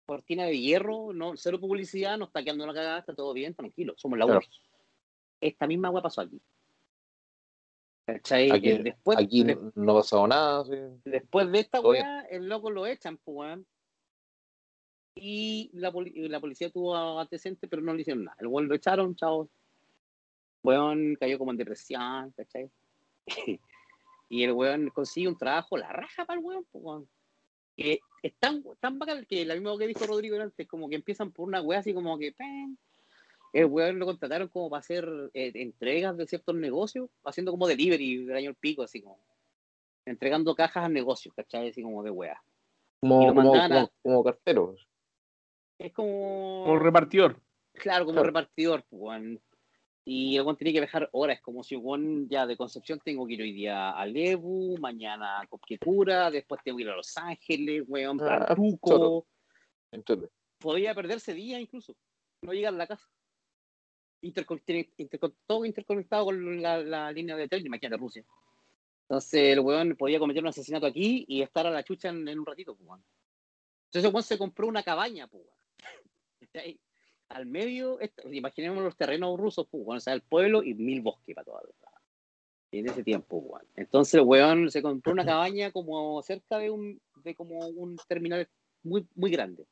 cortina de hierro? No, cero publicidad, no está quedando la cagada, está todo bien, tranquilo, somos la Claro. URSS. Esta misma agua pasó aquí. ¿Cachai? Aquí- Eh, después, Aquí de- no ha pasado nada. sí. después de esta weá, el loco lo echan, pues weón. Y la, poli- y la policía tuvo antecedentes, pero no le hicieron nada. El weón lo echaron, chao. Weón cayó como en depresión, ¿cachai? y el weón consigue un trabajo, la raja para el weón, pues weón. Que es tan, tan bacán que la misma que dijo Rodrigo antes, como que empiezan por una weá así como que. pen. El weón lo contrataron como para hacer eh, entregas de ciertos negocios, haciendo como delivery del año el pico, así como. Entregando cajas a negocios, ¿cachai? Así como de weá. Y Como, como, mandaban a- como, como cartero. Es como. Como repartidor. Claro, como Claro. repartidor, pues, weón. Y el tiene que viajar horas, como si weón ya de Concepción tengo que ir hoy día a Lebu, mañana a Copquecura, después tengo que ir a Los Ángeles, weón, choro. Entonces, Podría perderse días incluso, no llegar a la casa. Intercon- todo interconectado con la, la línea de tren, imagínate Rusia. Entonces el weón podía cometer un asesinato aquí y estar a la chucha en, en un ratito, pues. Entonces el weón se compró una cabaña, pues. Al medio, imaginemos los terrenos rusos, pues, weón, o sea, el pueblo y mil bosques para toda la En ese tiempo, weón. Entonces el weón se compró una cabaña como cerca de un, de como un terminal muy, muy grande.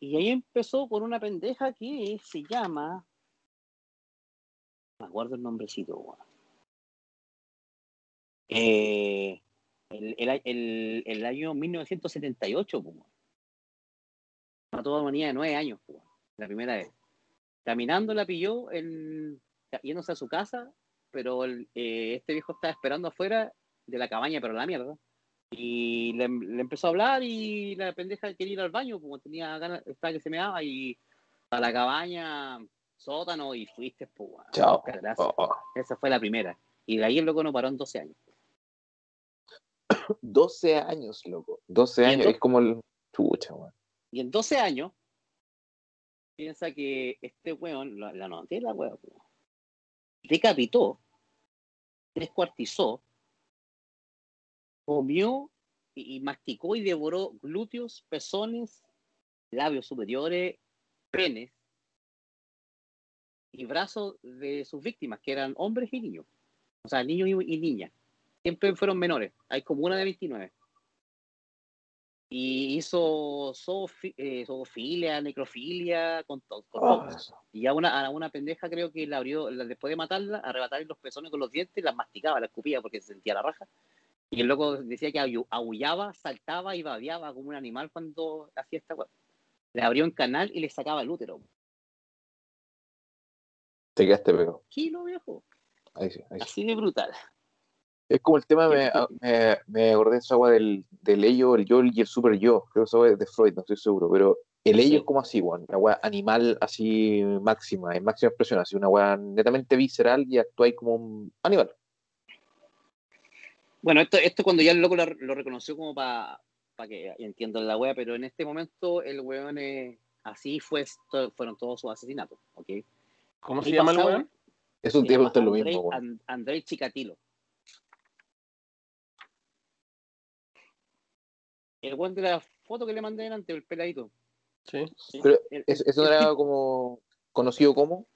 Y ahí empezó con una pendeja que se llama. Me acuerdo el nombrecito, weón. Eh, el, el, el, el año 1978, pues, weón. Una toda una niña de nueve años, la primera vez. Caminando la pilló en, yéndose a su casa, pero el, eh, este viejo estaba esperando afuera de la cabaña, pero la mierda. Y le, le empezó a hablar y la pendeja quería ir al baño, como tenía ganas, estaba que se me daba, y a la cabaña, sótano, y fuiste, pues, chao. Oh, oh. Esa fue la primera. Y de ahí el loco no paró en 12 años. 12 años, loco. 12 Y años. entonces- Es como el. Chucha, weón. Y en 12 años, piensa que este weón, la, la noté la weón, decapitó, descuartizó, comió y, y masticó y devoró glúteos, pezones, labios superiores, penes y brazos de sus víctimas, que eran hombres y niños. O sea, niños y, y niñas. Siempre fueron menores. Hay como una de 29 y hizo zoofi- eh, zoofilia, necrofilia, con todo. Con Oh, todo. Y a una, a una pendeja creo que la abrió, la- después de matarla, arrebatarle los pezones con los dientes, las masticaba, las escupía porque se sentía la raja. Y el loco decía que aullaba, saltaba y babeaba como un animal cuando hacía esta cosa. Le abrió un canal y le sacaba el útero. Te quedaste pegado. Kilo, viejo. Ahí sí, ahí sí. Así de brutal. Es como el tema, me, me, me acordé de esa agua del, del ello, el yo y el super yo. Creo que eso es de Freud, no estoy seguro. Pero el ello Sí. es como así, weón. Una agua animal así máxima, en máxima expresión. Así una agua netamente visceral y actúa como un animal. Bueno, esto, esto cuando ya el loco lo, lo reconoció como para que entiendan la wea, pero en este momento el weón eh, así fue, esto- fueron todos sus asesinatos, ¿ok? ¿Cómo se llama el weón? Se te llama pregunto lo mismo, Andrei Chikatilo. El weón de la foto que le mandé delante, el peladito. Sí. ¿sí? Pero el, ¿Eso, no el era como conocido como?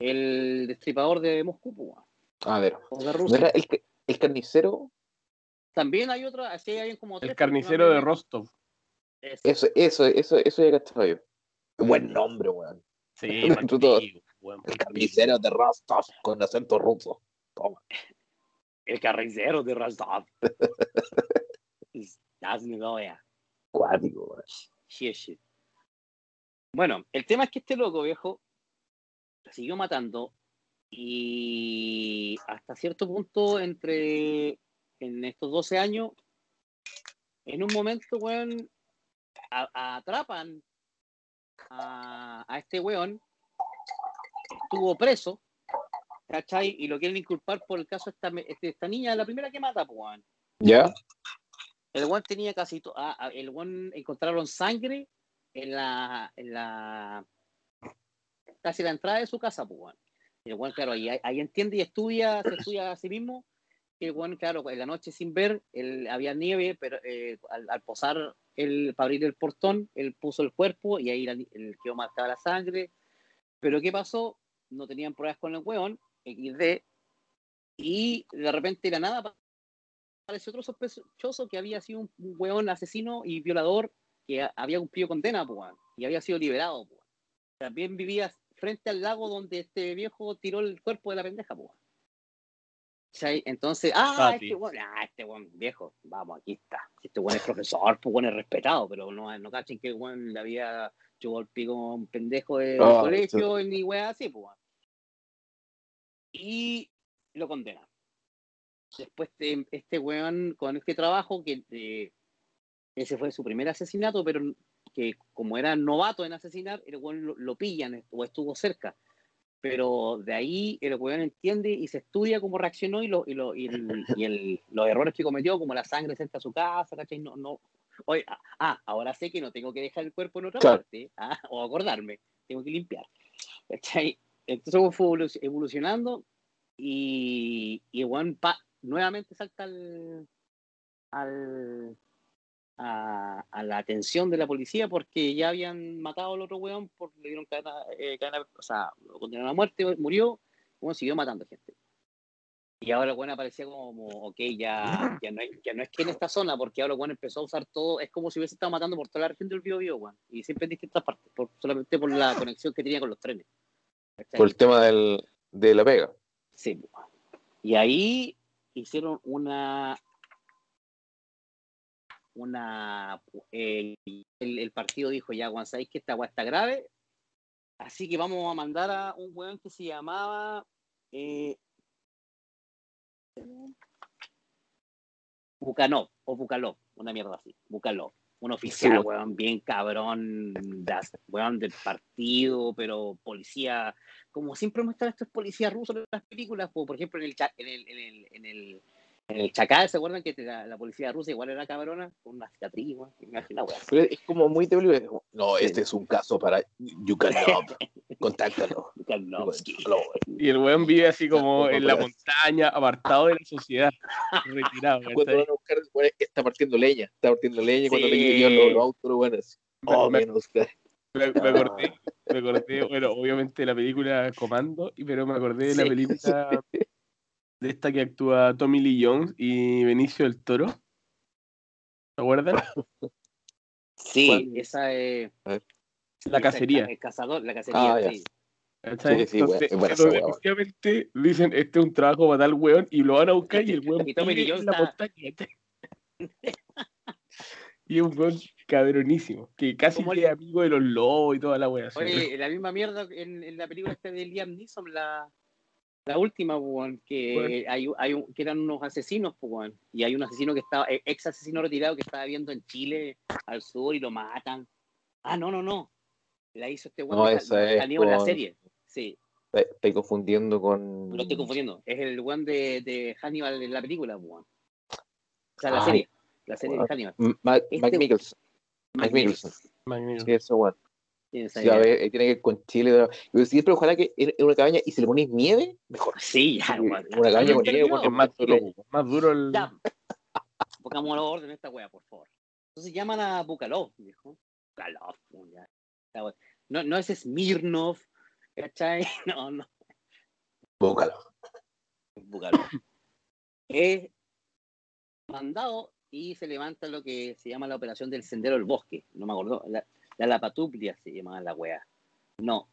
el destripador de Moscú, pues, weón, A ver, ¿no era el, el carnicero? También hay otra, así hay como tres. El carnicero de Rostov. Eso. Eso, eso, eso, ya cachaba yo. Buen nombre, weón. Sí, Entre todos. antiguo, weón. El carnicero de Rostov con acento ruso. Toma. El carnicero de Rostov. Cuático, weón. Shit, shit. Bueno, el tema es que este loco, viejo, siguió matando y hasta cierto punto, entre en estos 12 años, en un momento, weón, a- atrapan a, a este weón, estuvo preso, ¿cachai? Y lo quieren inculpar por el caso de esta, esta niña, la primera que mata, weón. ¿Ya? El one tenía casi todo. el one encontraron sangre en la, en la. casi la entrada de su casa, pues, weón. El one, claro, ahí, ahí entiende y estudia, se estudia a sí mismo. El one, claro, en la noche sin ver, él, había nieve, pero eh, al, posar el, para abrir el portón, él puso el cuerpo y ahí la, él quedó marcada la sangre. Pero ¿qué pasó? No tenían pruebas con el weón, XD, y de repente de la nada apareció otro sospechoso que había sido un, weón asesino y violador que había cumplido condena, weón, y había sido liberado. weón. También vivía frente al lago donde este viejo tiró el cuerpo de la pendeja. ¿Cachai? Entonces, ah, este weón, ah, este weón viejo, vamos, aquí está. Este weón es profesor, pues weón es respetado, pero no, no cachen que el weón le había chupado el pico a un pendejo de Ah, colegio ni weón así, pues. Y lo condena después de este weón con este trabajo que eh, ese fue su primer asesinato, pero que como era novato en asesinar, el weón lo, lo pillan o estuvo cerca. Pero de ahí el weón entiende y se estudia cómo reaccionó y, lo, y, lo, y, el- y el- los errores que cometió, como la sangre cerca a su casa, ¿cachai? No, no. Oye, ah, ah, ahora sé que no tengo que dejar el cuerpo en otra Claro. parte, ah, o acordarme, tengo que limpiar. ¿cachai? Entonces fue evolu- evolucionando y, y el weón pa- nuevamente salta al, al- a, a la atención de la policía porque ya habían matado al otro weón, por, le dieron cadena, eh, cadena- o sea, lo condenaron a muerte, murió, bueno, siguió matando gente. Y ahora el weón aparecía como, ok, ya, ya, no es, ya no es que en esta zona, porque ahora el weón empezó a usar todo, es como si hubiese estado matando por toda la región del Bío Bío, weón, y siempre en distintas partes, por, solamente por la conexión que tenía con los trenes. Por el tema del, de la pega. Sí. po. Y ahí hicieron una. Una. eh, el, partido dijo: Ya, Juan, ¿sabéis que esta weá está grave? Así que vamos a mandar a un weón que se llamaba. Eh, Bucanov o Bucalov, una mierda así. Bucalov. Un oficial, Sí, weón, bien cabrón, weón del partido, pero policía como siempre muestran estos policías rusos en las películas, por ejemplo en el, en el, en el, en el, el Chacal, ¿se acuerdan que la, la policía rusa igual era cabrona? Con una cicatriz, weón, imagina, weón. Pero es como muy terrible. No, Sí. este es un caso para Yucatán. Contáctalo. Y el weón vive así como en la montaña, apartado de la sociedad, retirado. Cuando van a buscar, bueno, está partiendo leña. Está partiendo leña y cuando Sí. le llevan los, los autos, bueno, así. Me- Oh, me- menos. Me, me acordé, me acordé, bueno, obviamente la película Comando, y- pero me acordé de la Sí. de esta que actúa Tommy Lee Jones y Benicio del Toro. ¿Se acuerdan? Sí, ¿Cuál? esa es. La cacería. El cazador, la cacería, Ah, sí. ¿cachai? Sí, sí, Entonces, bueno, pero efectivamente dicen, este es un trabajo para tal weón, y lo van a buscar y el weón Y Tommy Lee Jones la está- montaña. Y es un weón cabronísimo, que casi es amigo de los lobos y toda la wea. así. Oye, la misma mierda en, en la película esta de Liam Neeson, la, la última, weón, que Bueno. hay, hay un- que eran unos asesinos, weón, y hay un asesino que estaba, eh, ex asesino retirado que estaba viviendo en Chile, al sur, y lo matan. Ah, no, no, no. La hizo este weón No, esa es la serie. Sí, Estoy- confundiendo con. lo estoy confundiendo. Es el weón de, de Hannibal en la película, weón. O sea, la Ay, serie. La serie de weón. Hannibal. Mike, Mike Este- Mickelson. Mike Mickelson. Sí, eso, bueno. Sí, a ver, eh, tiene que con Chile. Siempre ojalá que en una cabaña y si le ponéis nieve, mejor. Sí, ya, una cabaña con nieve, Es más duro, más duro el. Ya. Pongamos los orden esta wea, por favor. Entonces llaman a Bukalov, dijo. Bukalov, ya. No, no es Smirnov, ¿cachai? No, no, Búscalo. Bukalov. Es mandado y se levanta lo que se llama la operación del sendero del bosque. No me acuerdo. La, la lapatuplia se llamaba la wea. No.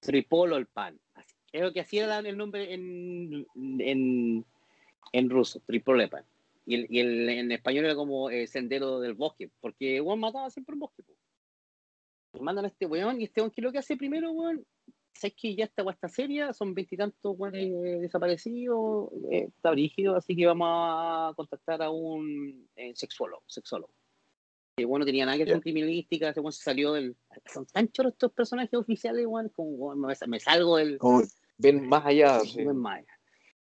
Tripolo el pan. Así- Es lo que hacía el nombre en, en, en ruso, Tripolepan. Y, el, y el, en español era como eh, Sendero del Bosque, porque weón mataba siempre en bosque. po. Mandan a este weón, y este weón, ¿qué es lo que hace primero, weón? ¿Sabes que ya está esta serie? Son veintitantos weones eh, desaparecidos, eh, está brígido, así que vamos a contactar a un eh, sexólogo, sexólogo. Que bueno, no tenía nada que ver Ya. con criminalística, ese weón se salió del... Son tan choros estos personajes oficiales, weón, como me, me salgo del... Como ven más allá. sí. Buen Maya.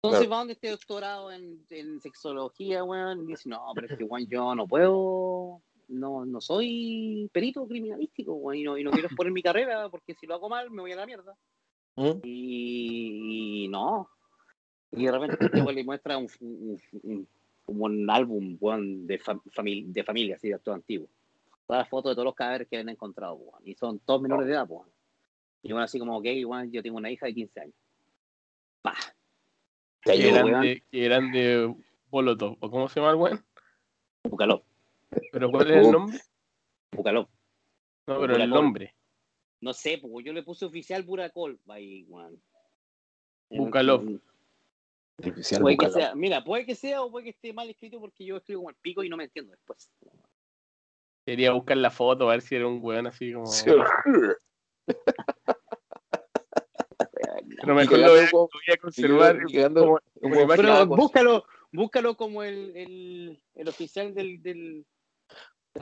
Entonces Claro. va donde este doctorado en, en sexología, weón, y dice, no, pero es que, weón, yo no puedo, no, no soy perito criminalístico, weón, y no, y no quiero exponer mi carrera, porque si lo hago mal me voy a la mierda. ¿Mm? Y, y no. Y de repente este weón le muestra un, un, un- como un álbum, de, fam- de familia, así, de actor antiguo. Todas las fotos de todos los cadáveres que han encontrado, y son todos menores de edad, weón. Y bueno, así como, ok, weón, yo tengo una hija de 15 años. Pa. Ya Que llegó, eran, weón. de, que eran de Molotov, ¿o cómo se llama el weón? Búscalo, ¿Pero cuál es el Oh. nombre? búscalo. No, pero el nombre. No sé, pues yo le puse oficial Buracol. Ahí, weón. Búscalo. Artificial Puede que sea, mira, puede que sea o puede que esté mal escrito porque yo escribo como el pico y no me entiendo después. Quería buscar la foto, a ver si era un weón así como. Sí, Pero mejor lo voy lo voy a conservar como, un como. Pero búscalo, búscalo como el, el, el oficial del, del, de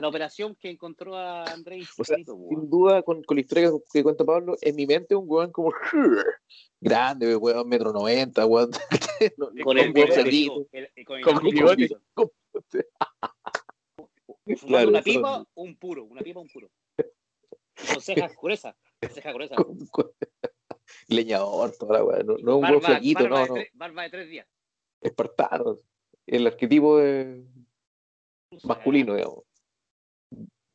la operación que encontró a Andrés. O sea. Sin duda, con, con la historia que, que cuenta Pablo, en mi mente un weón como grande, weón, metro noventa, weón. No, con con el bigote, con el bigote. Claro, una pipa, un puro, una pipa, un puro. Con cejas gruesas, cejas gruesas. Con- con- Leñador, toda la weón. No, no es un weón flaquito, no, no. tres- barba de tres días. Espartano. El arquetipo de- masculino, digamos.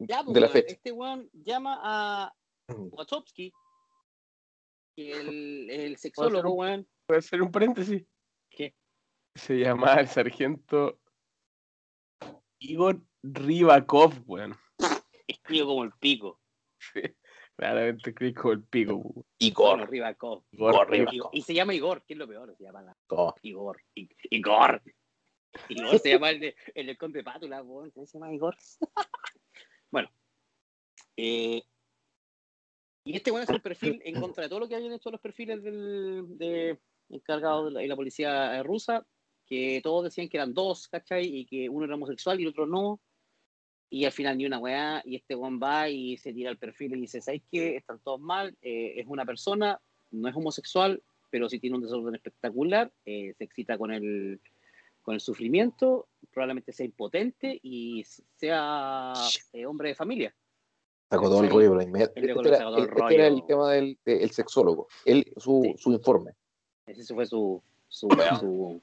Ya, pues, de la weón, fecha. Este weón llama a. Wachowski, el, el ¿Puedo sexólogo, hacer un- weón. ¿Puede hacer un paréntesis? ¿Qué? Se llamaba el sargento Igor Ribakov, weón. Escribo como el pico. Sí, claramente escribí como el pico, weón. Igor. Bueno, Ribakov. Igor Igor Ribakov. Igor- Y se llama Igor, que es lo peor, se llama la- Oh, Igor. I- Igor. Igor se llama el de, el del Conde Pátula, weón. ¿Cómo se llama Igor? bueno. Eh, y este weón es el perfil en contra de todo lo que habían hecho los perfiles del de, encargados de la, de la policía rusa, que todos decían que eran dos, ¿cachai? Y que uno era homosexual y el otro no. Y al final ni una weá, y este weón va y se tira el perfil y dice, ¿sabes qué? Están todos mal, eh, es una persona, no es homosexual, pero sí tiene un desorden espectacular, eh, se excita con el, con el sufrimiento, probablemente sea impotente y sea eh, hombre de familia. sacó todo el rollo, Este era, el este era el tema del de- el sexólogo. Él, su, Sí. su informe. Ese fue su... su, Bueno. su-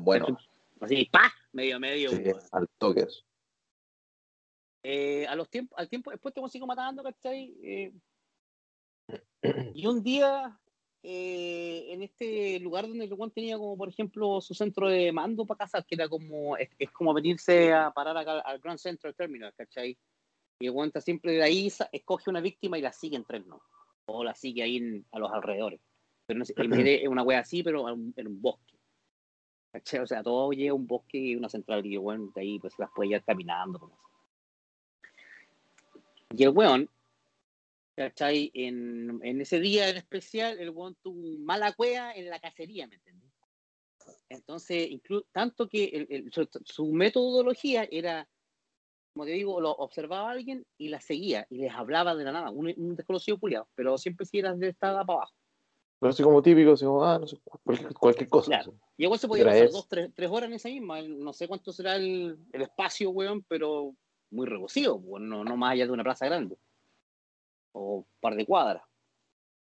Bueno, así, ¡pa! Medio, medio. sí, al toque. Eh, a los tiempos, al tiempo, después te consigo matando, ¿cachai? Eh, y un día, eh, en este lugar donde el Juan tenía como, por ejemplo, su centro de mando para cazar, que era como, es, es como venirse a parar acá al Grand Central Terminal, ¿cachai? Y el está siempre de ahí, escoge una víctima y la sigue en tren, ¿no? O la sigue ahí en- a los alrededores. Pero no sé, imagínate una wea así, pero en un, bosque. ¿Cachai? O sea, todo llega a un bosque y una central y el de ahí pues las puede ir caminando. como así. Y el weón, ¿cachai? En, en ese día en especial, el weón tuvo mala cueva en la cacería, ¿me entendés? Entonces, inclu- tanto que el- el- su, su metodología era, como te digo, lo observaba a alguien y la seguía y les hablaba de la nada, un, un desconocido culiado, pero siempre si era de estada para abajo. Pero así como típico, así como, ah, no sé, cualquier, cualquier cosa. Claro. Y igual se podía pasar dos, tres, tres horas en esa misma. No sé cuánto será el, el espacio, weón, pero muy reducido, weón, no, no más allá de una plaza grande. O un par de cuadras.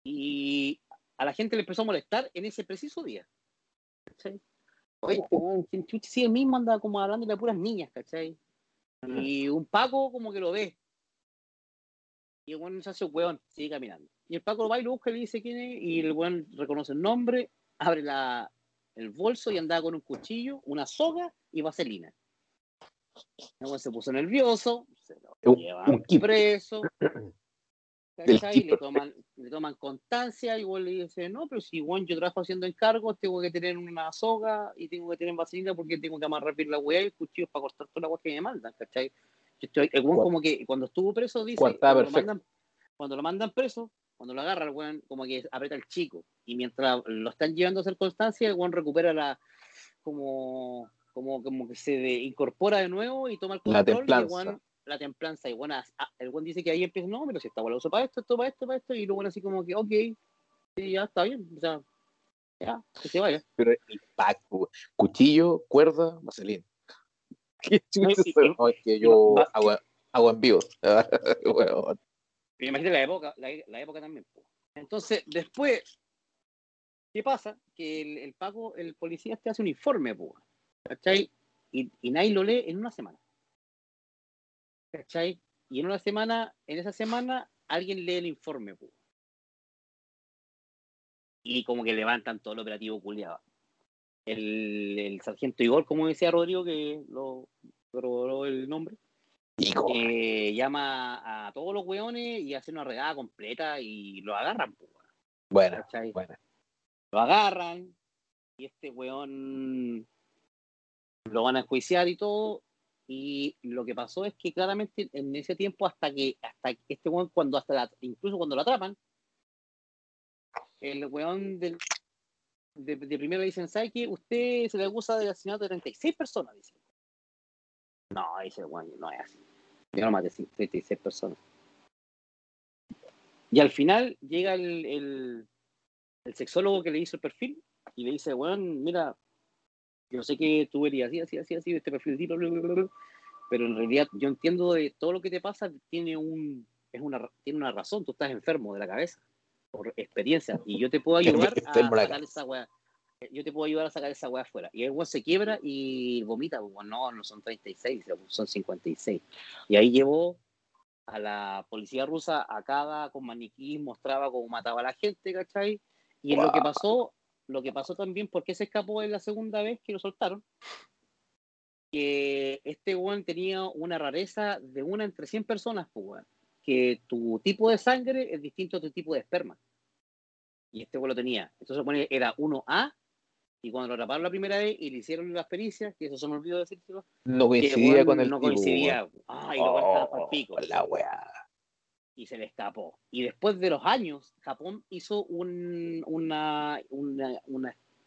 Y a la gente le empezó a molestar en ese preciso día. ¿Cachai? Oye, este sí, el mismo anda como hablando de puras niñas, ¿cachai? Y un Paco como que lo ve. Y el weón se hace weón, sigue caminando. Y el Paco lo va y lo busca y le dice quién es, y el weón reconoce el nombre, abre la, el bolso y andaba con un cuchillo, una soga y vaselina. El weón se puso nervioso, se lo Un- llevan un preso. Le toman, le toman constancia igual le dice, no, pero si bueno, yo trabajo haciendo encargos, tengo que tener una soga y tengo que tener vaselina porque tengo que amarrar bien la weá y cuchillos para cortar toda la weá que me mandan, ¿cachai? Estoy, el weón como que cuando estuvo preso dice, cuando lo, mandan, cuando lo mandan preso, cuando lo agarra el weón como que aprieta el chico y mientras lo están llevando a hacer constancia, el weón recupera la, como, como, como que se de- incorpora de nuevo y toma el La control y el templanza. weón- la templanza y bueno, ah, el buen dice que ahí empieza, no, pero si weá la uso para esto, esto para esto, para esto, y luego así como que, ok, sí, ya está bien, o sea, ya, que se vaya. Pero el pack, cuchillo, cuerda, vaselina. ¿Qué chucha y- eso? No, es que yo va- hago, hago en vivo. Weón. Pero imagínate la época, la, la época también. Entonces, después, ¿qué pasa? Que el, el Paco, el policía te hace un informe, ¿cachai? Y, y nadie lo lee en una semana. ¿Cachai? Y en una semana, en esa semana, alguien lee el informe, po. Y como que levantan todo el operativo culiado. El, el sargento Igor, como decía Rodrigo, que lo corroboró el nombre, eh, llama a todos los weones y hace una redada completa y lo agarran, weón, Bueno, ¿cachai? bueno. Lo agarran y este weón lo van a enjuiciar y todo. Y lo que pasó es que claramente en ese tiempo, hasta que, hasta que este weón, cuando hasta la- incluso cuando lo atrapan, el weón del, de, primero dicen, ¿sabe qué? Usted se le acusa de asesinato de 36 personas, dice. No, dice el weón, no es así. Yo no maté 36 personas. Y al final llega el, el, el sexólogo que le hizo el perfil y le dice, weón, mira, yo sé que tú eres así, así, así, así, este perfil, bla, bla, bla, pero en realidad yo entiendo de todo lo que te pasa tiene un es una tiene una razón, tú estás enfermo de la cabeza por experiencia y yo te puedo ayudar a sacar esa weá. Yo te puedo ayudar a sacar esa weá afuera. Y el weón se quiebra y vomita, weón, no, no son 36, son 56. Y ahí llevó a la policía rusa a cada con maniquí, mostraba cómo mataba a la gente, ¿cachai? Y en lo que pasó, lo que pasó también, porque se escapó en la segunda vez que lo soltaron, que este weón tenía una rareza de una entre 100 personas, pues, que tu tipo de sangre es distinto a tu tipo de esperma. Y este weón lo tenía. Entonces que era 1A, y cuando lo atraparon la primera vez y le hicieron las pericias, que eso se me olvidó decírselo, No que coincidía weón con el no tipo, coincidía. Ay, lo estaba Oh, pa'l pico la weá. Y se le escapó. Y después de los años, Japón hizo un, una, una,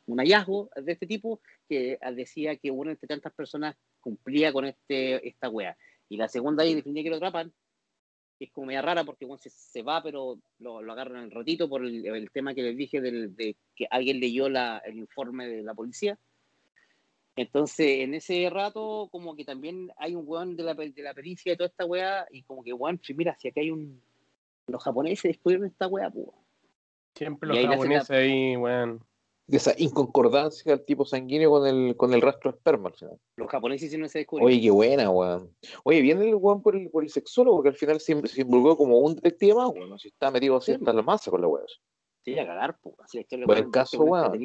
un hallazgo de este tipo que decía que una entre tantas personas cumplía con este, esta wea. Y la segunda ahí definió que lo atrapan. Es como media rara porque bueno, se, se va, pero lo, lo agarran al ratito por el, el tema que les dije del, de que alguien leyó la, el informe de la policía. Entonces, en ese rato, como que también hay un weón de la, de la pericia de toda esta weá, y como que, weón, si mira, si aquí hay un. Los japoneses descubrieron esta weá, pues. Siempre Y los ahí nace la- japoneses ahí, weón. De esa inconcordancia del tipo sanguíneo con el, con el rastro de esperma al final. Los japoneses hicieron ese descubrimiento. Oye, qué buena, weón. Oye, viene el weón por el, por el sexólogo, que al final se, se involucró como un detective más, weón. Si está metido así Sí. hasta la masa con la weón. Sí, a cagar, pues. Así la historia Buen caso, weón.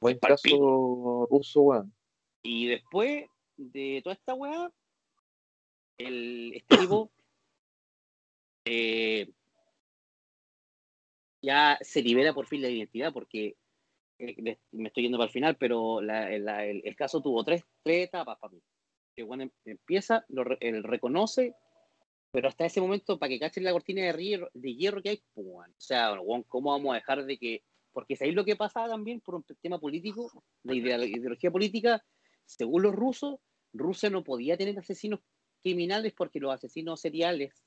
Buen caso ruso, weón. Y después de toda esta weá, el, este tipo eh, ya se libera por fin la identidad, porque eh, me estoy yendo para el final, pero la- la- el, el caso tuvo tres, tres etapas para mí. Que bueno, em- empieza, lo, él reconoce, pero hasta ese momento, para que cachen la cortina de hierro, de hierro que hay, pues, weón, o sea, bueno, ¿cómo vamos a dejar de que.? Porque sabéis lo que pasaba también por un tema político, de ideología política, según los rusos, Rusia no podía tener asesinos criminales porque los asesinos seriales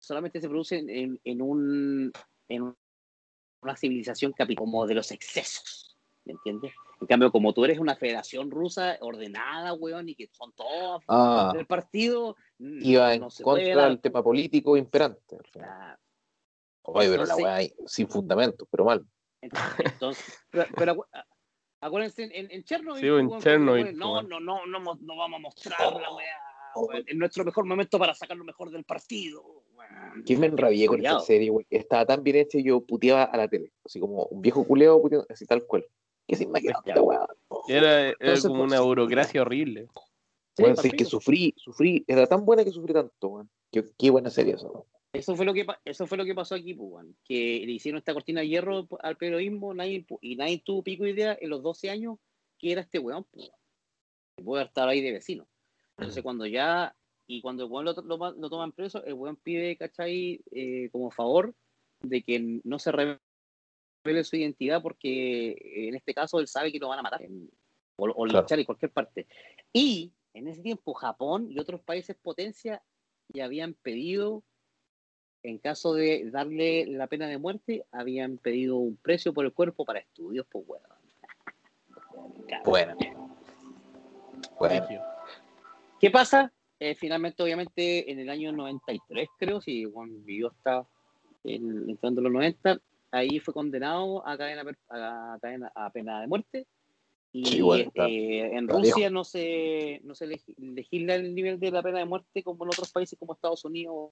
solamente se producen en, en un en un- una civilización capi- como de los excesos, ¿me entiendes? En cambio, como tú eres una federación rusa ordenada, weón, y que son todos Ah, del partido, mm, iba en no se puede contra del tema político imperante. al final. ah, Oye, pero la weá ahí, sin fundamento, pero mal. Entonces, pero, acuérdense, en, en Chernobyl, Sí, en no, no, no, no, no vamos a mostrar la weá, es nuestro mejor momento para sacar lo mejor del partido, weón. ¿Quién me enrabié con esta serie, güey? Estaba tan bien hecha y yo puteaba a la tele. Así como un viejo puteando, así tal cual. ¿Qué sin weá? Era, era Entonces, como pues, una burocracia horrible. Sí, sí, que sufrí, sufrí, era tan buena que sufrí tanto, weón. Qué, qué buena serie esa. Eso fue lo que eso fue lo que pasó aquí, pues, que le hicieron esta cortina de hierro al periodismo nadie, y nadie tuvo pico idea en los 12 años que era este weón, pues. Que puede estado ahí de vecino. Entonces cuando ya, y cuando el weón lo, lo, lo toman preso, el weón pide, ¿cachai? Eh, como favor de que no se revele su identidad porque en este caso él sabe que lo van a matar o, o Claro. linchar en cualquier parte. Y en ese tiempo Japón y otros países potencia ya habían pedido, en caso de darle la pena de muerte, habían pedido un precio por el cuerpo para estudios, pues. Bueno. Bueno. Regio. ¿Qué pasa? Eh, finalmente, obviamente, en el año 93, creo, si Juan vivió hasta el- entrando en los 90, ahí fue condenado a cadena, a, cadena- a pena de muerte. Y Sí, bueno, está- eh, en está Rusia no se, no se legi- legisla el nivel de la pena de muerte como en otros países como Estados Unidos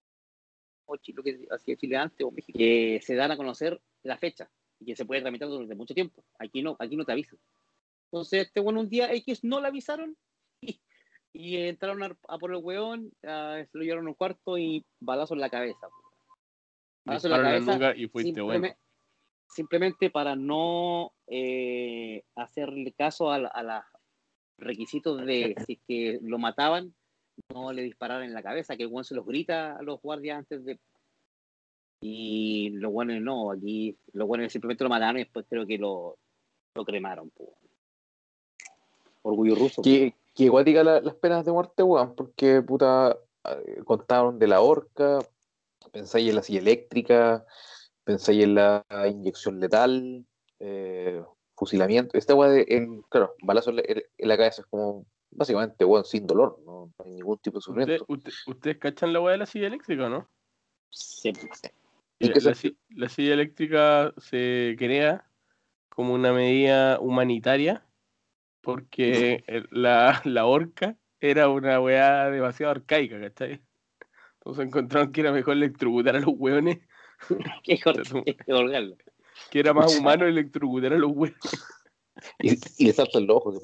o Chile, lo que hacía Chile antes, o México, que se dan a conocer la fecha y que se puede tramitar durante mucho tiempo. Aquí no, aquí no te avisan. Entonces, este bueno, un día X no le avisaron y, y entraron a, a por el weón, ah, se lo llevaron a un cuarto y balazo en la cabeza. Balazo en la cabeza, y fuiste Simpleme- bueno. Simplemente para no eh, hacerle caso a, a los requisitos de si es que lo mataban, no le dispararan en la cabeza, que el weón se los grita a los guardias antes de. Y los buenos no, aquí los buenos simplemente lo mataron y después creo que lo, lo cremaron. po. Orgullo ruso. Que, que la- las penas de muerte, weón, porque puta eh, contaron de la horca, pensáis en la silla eléctrica, pensáis en la inyección letal, eh, fusilamiento. Esta weá claro, balazo en la, en la cabeza es como básicamente weón sin dolor, no hay ningún tipo de ¿Usted- sufrimiento. usted- ¿Ustedes cachan la weá de la silla eléctrica o no? Se- ¿Y La, la si- la silla eléctrica se crea como una medida humanitaria porque el- la, la horca era una weá demasiado arcaica, ¿cachai? Entonces encontraron que era mejor electrocutar a los hueones, que que era más humano electrocutar a los hueones. Y, y le saltan los ojos.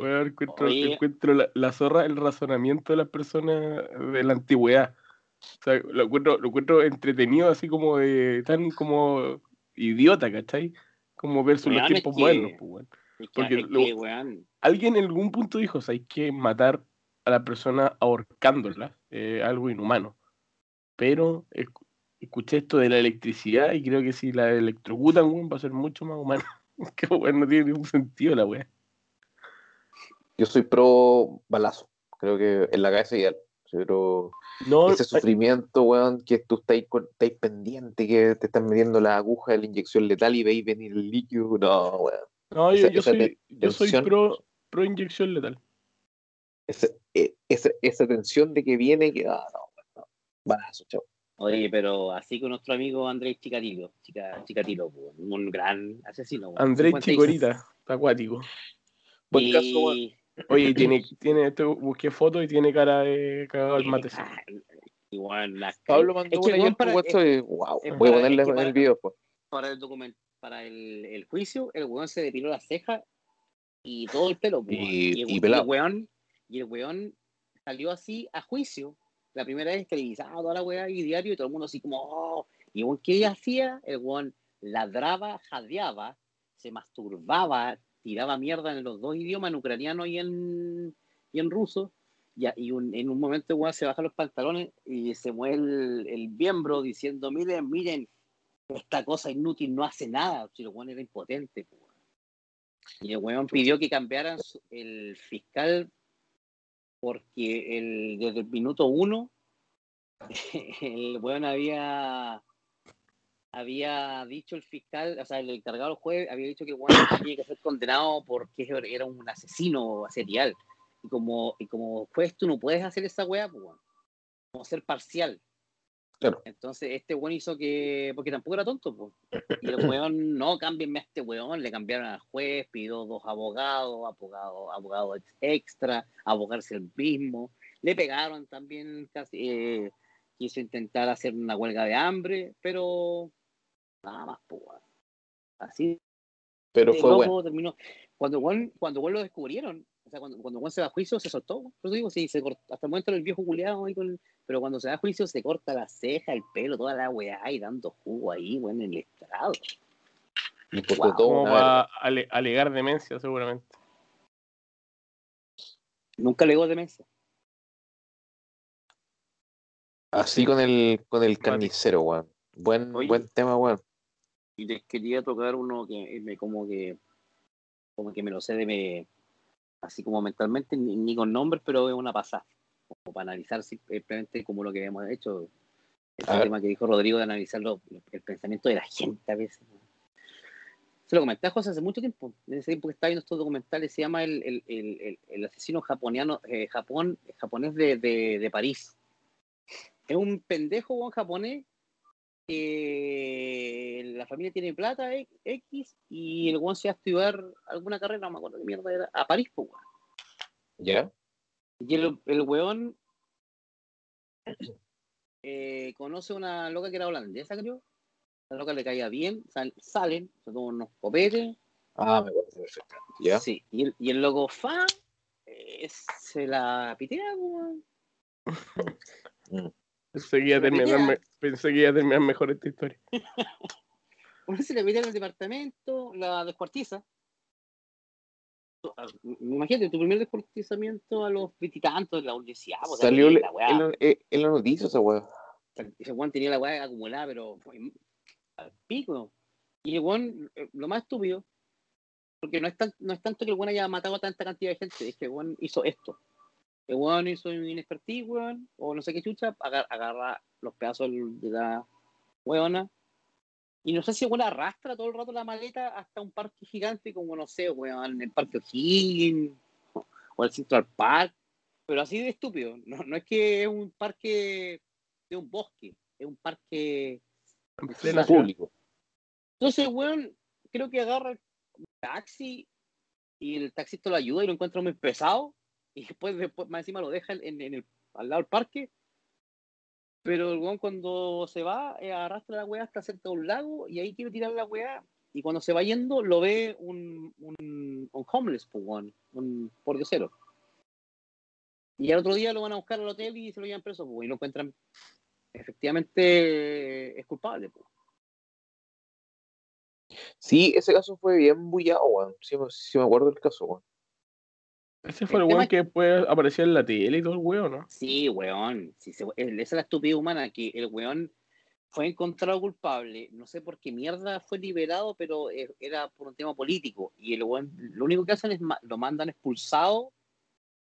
Weón, encuentro, encuentro la, la zorra, el razonamiento de las personas de la antigüedad. O sea, lo encuentro, lo encuentro entretenido, así como de tan como idiota, ¿cachai? Como versus los Weón, es tiempos que- modernos, pues, weón. Es que, Porque es que, Alguien en algún punto dijo, o sea, hay que matar a la persona ahorcándola, eh, algo inhumano. Pero esc- escuché esto de la electricidad y creo que si la electrocutan, weón, va a ser mucho más humano. que weón, no tiene ningún sentido la weá. Yo soy pro balazo, creo que en la cabeza ideal. Pero No, ese sufrimiento, weón, que tú estáis, pendiente, que te están metiendo la aguja de la inyección letal y veis venir el líquido, no, weón. No, yo, Esa- yo esa soy, yo soy pro, pro inyección letal. Esa, e- esa, esa tensión de que viene, que, ah, no, weón, no. Balazo, chao. Oye, pero así con nuestro amigo Andrés Chikatilo, Chica, Chikatilo, po, un gran asesino. Andrés 56. Chicorita, acuático. Buen Y- caso, weón. Oye, tiene, tiene, este, busqué fotos y tiene cara de cagado al mate. Ah, Igual, la- Pablo mandó es que, una por para- WhatsApp y, wow, es voy a ponerle es que en para- el video pues. para el documento, para el, el juicio, el weón se depiló las cejas y todo el pelo. po, Y- el, y el weón, y el weón salió así a juicio. La primera vez televisado toda la weá y diario y todo el mundo así como, oh. Y el weón, ¿qué ella hacía? El weón ladraba, jadeaba, se masturbaba, tiraba mierda en los dos idiomas, en ucraniano y en, y en ruso. Y un- en un momento el weón se baja los pantalones y se mueve el, el miembro diciendo, miren, miren, esta cosa inútil no hace nada. Si el weón era impotente. weón. Y el weón pidió que cambiaran el fiscal porque el, desde el minuto uno el weón había había dicho el fiscal, o sea, el encargado del juez había dicho que weón tenía que ser condenado porque era un asesino serial. Y como, y como juez tú no puedes hacer esa weá, pues, weón. como ser parcial. Claro. Entonces este weón hizo que, porque tampoco era tonto, pues. Y el weón, no, cámbienme a este weón, le cambiaron al juez, pidió dos abogados, abogados abogado extra, abogarse el mismo, le pegaron también, casi, eh, quiso intentar hacer una huelga de hambre, pero nada más, pues. weón. Así Pero fue loco bueno. terminó. Cuando Juan, cuando Juan lo descubrieron, o sea, cuando, cuando Juan se va a juicio, se soltó. Por eso digo, sí, se cortó. hasta el momento era el viejo ahí con pero cuando se va a juicio se corta la ceja, el pelo, toda la weá y dando jugo ahí, weón, en el estrado. Y Wow. todo va a ale- alegar demencia, seguramente. Nunca le digo demencia. Así con el, con el carnicero, weón. Buen, Oye. buen tema, weón. Y les quería tocar uno que me como que como que me lo sé de me así como mentalmente, ni, ni con nombres, pero es una pasada. Como para analizar simplemente como lo que hemos hecho. Ese ver. tema que dijo Rodrigo de analizar lo- el pensamiento de la gente a veces. Se lo comenté a José hace mucho tiempo. En ese tiempo que estaba viendo estos documentales, se llama El, el, el, el- el asesino japoniano, eh, Japón, japonés de, de, de París. Es un pendejo weón, japonés que la familia tiene plata e- X y el weón se va a estudiar alguna carrera, no me acuerdo qué mierda era, a París, pues, weón. ¿Ya? Y el, el weón eh, conoce una loca que era holandesa, creo. La loca le caía bien, sal- salen, se toman unos copetes. Ah, me parece perfecto. ¿Ya? Sí, y el, y el loco fa eh, se la pitea, weón. Pensé que, iba pensé que iba a terminar mejor esta historia. Uno se le pitea en el departamento, la descuartiza. Ah, Imagínate, tu primer descuartizamiento a los veintitantos, la universidad, pues, Salió la en, la, eh, en la noticia esa weá. ese Juan tenía la weá acumulada, pero fue al pico. Y el Juan, eh, lo más estúpido, porque no es, tan, no es tanto que el Juan haya matado a tanta cantidad de gente, es que el Juan hizo esto. El Juan hizo un inexpertise, weón, o no sé qué chucha, agar- agarra los pedazos de la weona. Y no sé si Juan arrastra todo el rato la maleta hasta un parque gigante, como no sé, weón, el Parque O'Higgins o el Central Park. Pero así de estúpido. No, no es que es un parque de un bosque, es un parque. En. Público. Entonces, weón, creo que agarra el taxi y el taxista lo ayuda y lo encuentra muy pesado. Y después, después más encima lo deja en, en el, al lado del parque. Pero el weón cuando se va, eh, arrastra la weá hasta cerca de un lago y ahí quiere tirar la weá. Y cuando se va yendo, lo ve un, un, un homeless, pues, weón, un pordiosero. Y al otro día lo van a buscar al hotel y se lo llevan preso, pues, y lo encuentran efectivamente es culpable. Pues. Sí, ese caso fue bien bullado, weón. Sí, sí me acuerdo del caso, weón. Ese fue El el weón que después apareció en la tele y todo el weón, ¿no? Sí, weón. Sí, se- esa es la estupidez humana, que el weón fue encontrado culpable. No sé por qué mierda fue liberado, pero eh, era por un tema político. Y el weón, lo único que hacen es lo mandan expulsado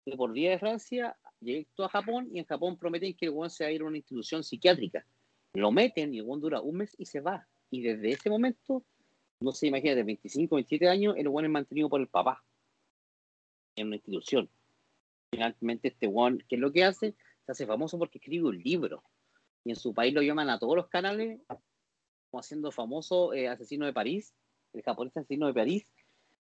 de por vía de Francia directo a Japón y en Japón prometen que el weón se va a ir a una institución psiquiátrica. Lo meten y el weón dura un mes y se va. Y desde ese momento, no sé, imagínate, 25, 27 años, el weón es mantenido por el papá en una institución. Finalmente este weón, ¿qué es lo que hace? Se hace famoso porque escribe un libro. Y en su país lo llaman a todos los canales como haciendo famoso eh, asesino de París, el japonés asesino de París.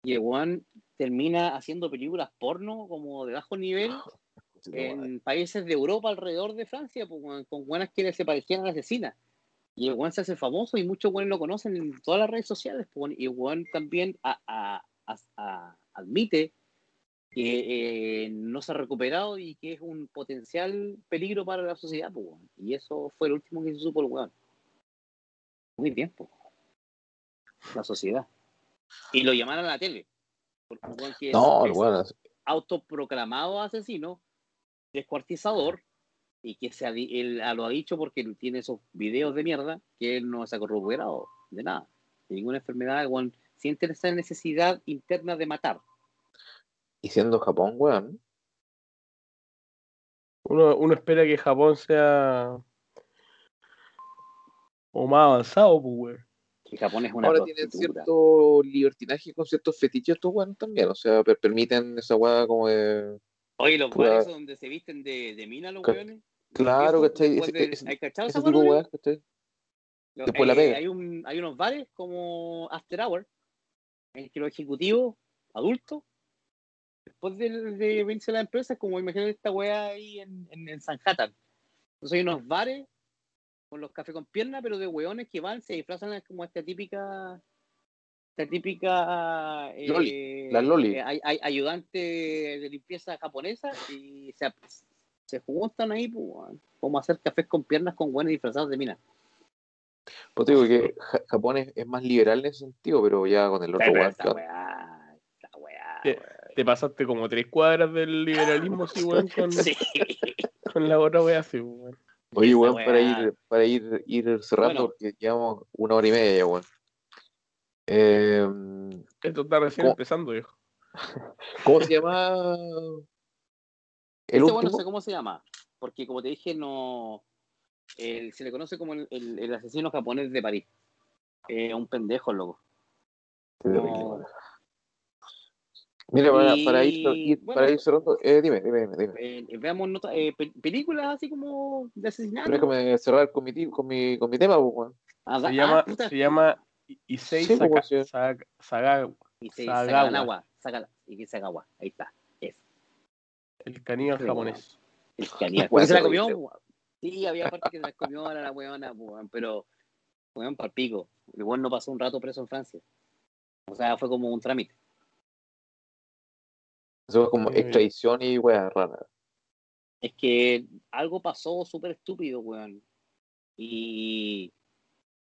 Y el weón termina haciendo películas porno como de bajo nivel en países de Europa alrededor de Francia, pues, con buenas que se parecían a la asesina. Y el weón se hace famoso y muchos weones lo conocen en todas las redes sociales. pues, y el weón también a- a- a- admite que eh, no se ha recuperado y que es un potencial peligro para la sociedad. pues. Y eso fue lo último que se supo el weón. Muy bien, pues. La sociedad. Y lo llamaron a la tele. Porque un weón que es- No, es- autoproclamado asesino, descuartizador, y que se ha, él ah, lo ha dicho porque tiene esos videos de mierda, que él no se ha corroborado de nada, de ninguna enfermedad, el weón siente esa necesidad interna de matar. Y siendo Japón, weón. Uno, uno espera que Japón sea o más avanzado, pues, weón. Que Japón es una Ahora tienen cierto libertinaje con ciertos fetiches estos weones también. O sea, per- permiten esa weá como de. Oye, los bares esos donde se visten de, de mina los weones. Claro, Ese- ese- ¿hay cachado Ese tipo Después la eh, pega. Hay, un, hay unos bares como After Hour, en que los ejecutivos adultos, después de, de venirse la empresa, es como imagínate esta weá ahí en, en, en Sanhattan. Entonces hay unos bares con los cafés con pierna, pero de weones que van, se disfrazan como esta típica esta típica eh, Loli, la Loli. eh, ay- ay- ayudante de limpieza japonesa y se, se juntan ahí pues, como hacer cafés con piernas con buenos disfrazados de mina. Pues te digo que Ja- Japón es, es más liberal en ese sentido, pero ya con el otro weá, esta weá, weón. Te pasaste como tres cuadras del liberalismo, sí, weón, con, Sí. con la otra wea, sí, weón. Oye, weón, para ir, para ir, ir cerrando, Bueno. porque llevamos una hora y media ya, weón. Eh, Esto está recién ¿Cómo? empezando, viejo. ¿Cómo se llama? El Este weón no sé cómo se llama, porque como te dije, no el- se le conoce como el, el- el asesino japonés de París. Eh, un pendejo, loco. No. Mira, para, para ir, bueno, para ir cerrando, eh, dime, dime, dime, dime. Eh, veamos nota- eh, pe- películas así como de asesinato. Pero déjame cerrar con mi, con mi, con mi tema, pues. Ah, Se ah, llama, puta. se llama Issei Sí, Saka- sí. Saga- Saga- Y se Sagawa. ahí está. Es el caníbal Sí, japonés. el caníbal. Porque se la comió. Sí, había parte que se la comió a la weona, weón, pero weón para pico. El weón no pasó un rato preso en Francia. O sea, fue como un trámite. Eso es como extradición y weá rara. Es que algo pasó súper estúpido, weón. Y.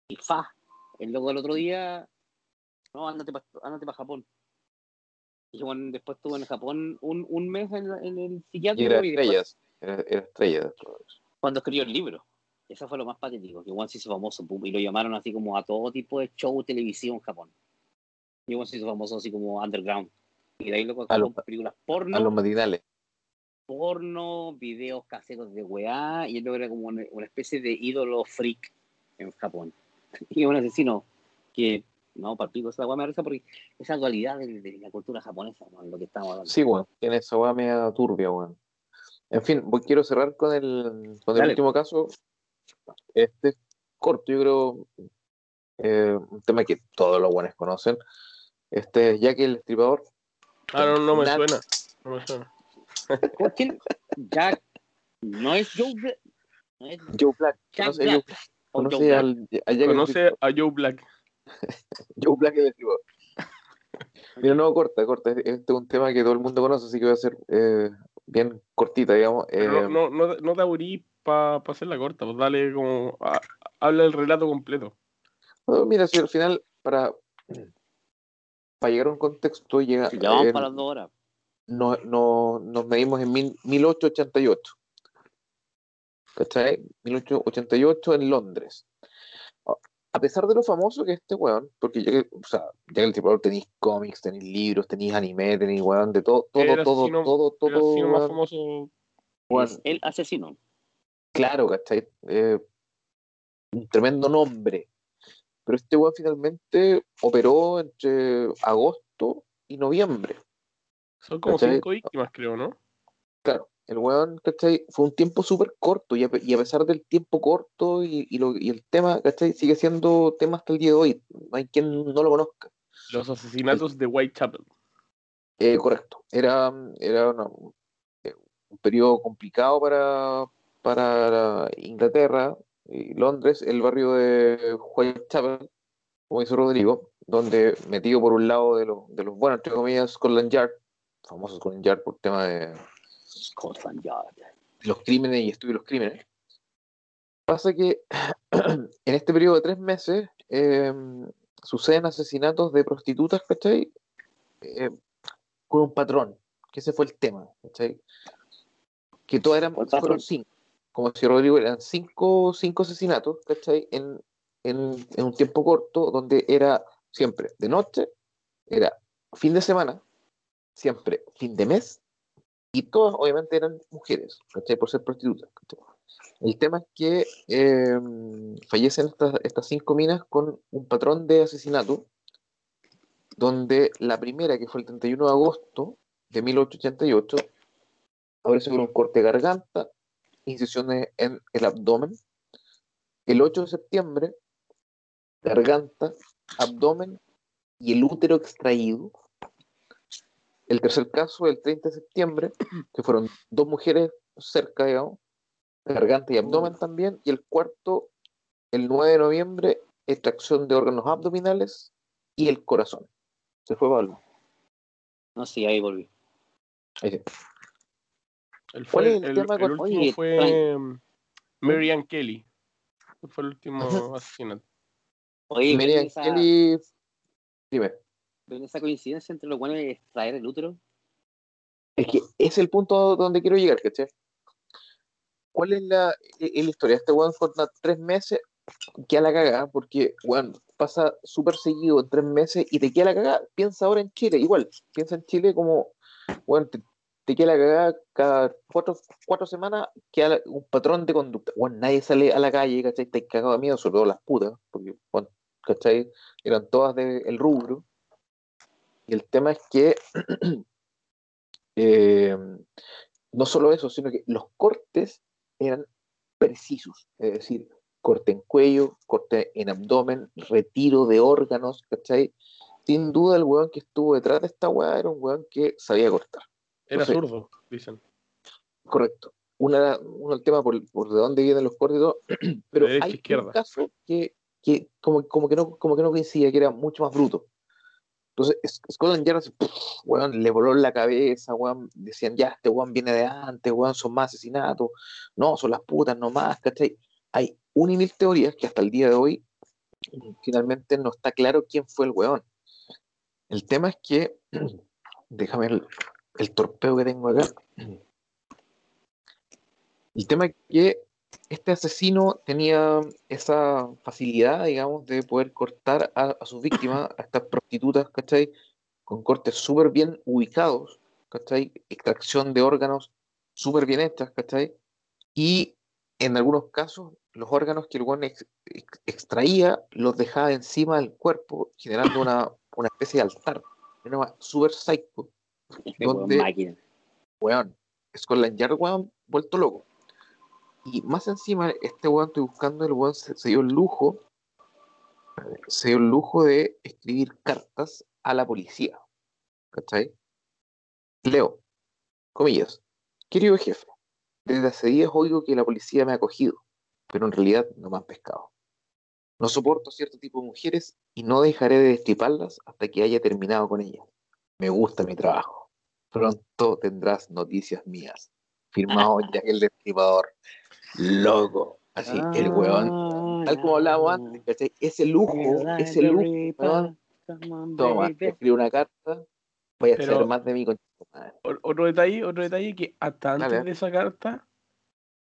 Y fa. El loco el otro día. No, ándate para ándate pa Japón. Y bueno, después estuvo en Japón un, un mes en, en el Y psiquiátrico era y después- estrellas. Era, era estrella dentro de eso. cuando escribió el libro. Eso fue lo más patético, que Juan se hizo famoso pum, y lo llamaron así como a todo tipo de show televisivo en Japón. Y Juan se hizo famoso así como underground. Y de ahí lo A películas A porno, los matinales. porno, videos caseros de weá, y él era como una, una especie de ídolo freak en Japón. Y un asesino que, no, para pico, esa weá me risa porque esa dualidad de, de la cultura japonesa, lo que estamos hablando. Sí, weón. Tiene esa weá media turbia, weón. En fin, voy, quiero cerrar con el, con el último caso. Este es corto, yo creo. eh, un tema que todos los buenos conocen. Este es Jack el Estripador. Ah, no, no me suena. No me suena. Jack no es Joe Bla- no es Joe Black. Jack Conoce, Black. Joe- o Joe conoce Black. al, a Conoce a Joe Black. Joe Black el Estripador. Mira, no, corta, corta. Este es un tema que todo el mundo conoce, así que voy a ser eh, bien cortita, digamos. Eh, no, no, no, no te aburrís para hacerla corta, pues dale como. a- habla el relato completo. no, mira, si al final, para, para llegar a un contexto, llega, Ya vamos eh, para las dos horas. no, no, nos medimos en mil- 1888. ¿Cachai? 1888 en Londres. A- pesar de lo famoso que es este weón, porque ya que, o sea, ya que el tipo tenéis cómics, tenéis libros, tenéis anime, tenéis weón, de todo, todo, El todo, asesino- todo, El todo, asesino más weón, famoso. weón, Es el asesino. claro, ¿cachai? Eh, un tremendo nombre. Pero este weón finalmente operó entre agosto y noviembre. Son como ¿Cachai? cinco víctimas, creo, ¿no? Claro, el weón, ¿cachai? Fue un tiempo súper corto y a, pe- y a pesar del tiempo corto y, y lo- y el tema, ¿cachai? Sigue siendo tema hasta el día de hoy. No hay quien no lo conozca. Los asesinatos de Whitechapel. Eh, correcto. Era, era una- un periodo complicado para, para Inglaterra y Londres, el barrio de Whitechapel, como dice Rodrigo, donde metido por un lado de, los de los buenos, entre comillas, Scotland Yard, famosos Scotland Yard por tema de Scotland Yard. los crímenes y estudio de los crímenes. Pasa que en este periodo de tres meses eh, suceden asesinatos de prostitutas, ¿cachai? Eh, con un patrón, que ese fue el tema, ¿cachai? Que todas eran, fueron cinco, como decía Rodrigo, eran cinco, cinco asesinatos, ¿cachai? En, en, en un tiempo corto, donde era siempre de noche, era fin de semana, siempre fin de mes, y todas obviamente eran mujeres, ¿cachai? Por ser prostitutas. ¿cachai? El tema es que eh, fallecen estas, estas cinco minas con un patrón de asesinato, donde la primera, que fue el 31 de agosto de 1888, aparece con un corte de garganta, incisiones en el abdomen. El 8 de septiembre, garganta, abdomen y el útero extraído. El tercer caso, el 30 de septiembre, que fueron dos mujeres cerca, digamos, garganta y abdomen también. Y el cuarto, el 9 de noviembre, extracción de órganos abdominales y el corazón. Se fue Pablo. No, sí, ahí volví. Ahí sí. El, ¿Cuál fue, es el el, tema el último Oye, fue Frank. Mary Ann Kelly. Fue el último asesinato. Oye, Miriam ¿ven esa, Kelly. Dime. ven esa coincidencia entre lo bueno y extraer el útero? Es que es el punto donde quiero llegar, ¿cachai? ¿Cuál es la, e- la historia? Este weón corta tres meses, queda la cagada, porque, weón, pasa súper seguido en tres meses y te queda la cagada. Piensa ahora en Chile, igual. Piensa en Chile como, weón, te, te queda la cagada cada cuatro, cuatro semanas, queda un patrón de conducta. Weón, nadie sale a la calle, ¿cachai? Está cagado de miedo, sobre todo las putas, porque, weón, ¿cachai? Eran todas del rubro. Y el tema es que eh, no solo eso, sino que los cortes eran precisos, es decir, corte en cuello, corte en abdomen, retiro de órganos, ¿cachai? Sin duda el weón que estuvo detrás de esta weá era un weón que sabía cortar. Era sé. zurdo, dicen. Correcto. Una, uno el tema por, por de dónde vienen los todo, pero a hay izquierda. un caso que, que como, como que no, como que no coincidía, que era mucho más bruto. Entonces, Scotland Yard, pff, weón, le voló en la cabeza, weón, decían, ya, este weón viene de antes, weón, son más asesinatos, no, son las putas nomás, ¿cachai? Hay una y mil teorías que hasta el día de hoy finalmente no está claro quién fue el weón. El tema es que, déjame el, torpeo que tengo acá. El tema es que este asesino tenía esa facilidad, digamos, de poder cortar a, a sus víctimas, a estas prostitutas, ¿cachai? Con cortes súper bien ubicados, ¿cachai? Extracción de órganos súper bien hechas, ¿cachai? Y en algunos casos, los órganos que el ex- extraía los dejaba encima del cuerpo, generando una, especie de altar. Era súper psycho, Qué máquina. weón. Scotland Yard, weón, vuelto loco. Y más encima, este weón, estoy buscando, el weón se, se dio el lujo, se dio el lujo de escribir cartas a la policía. ¿Cachai? Leo, comillas, querido jefe, desde hace días oigo que la policía me ha cogido, pero en realidad no me han pescado. No soporto cierto tipo de mujeres y no dejaré de destriparlas hasta que haya terminado con ellas. Me gusta mi trabajo. Pronto tendrás noticias mías. Firmado Jack el Destripador. Loco. Así, el weón. Tal como hablábamos antes, ¿cachai? Ese lujo, ese lujo, weón. Toma, escribe una carta, voy a Pero- hacer más de mí con Otro detalle, otro detalle que hasta antes Dale. de esa carta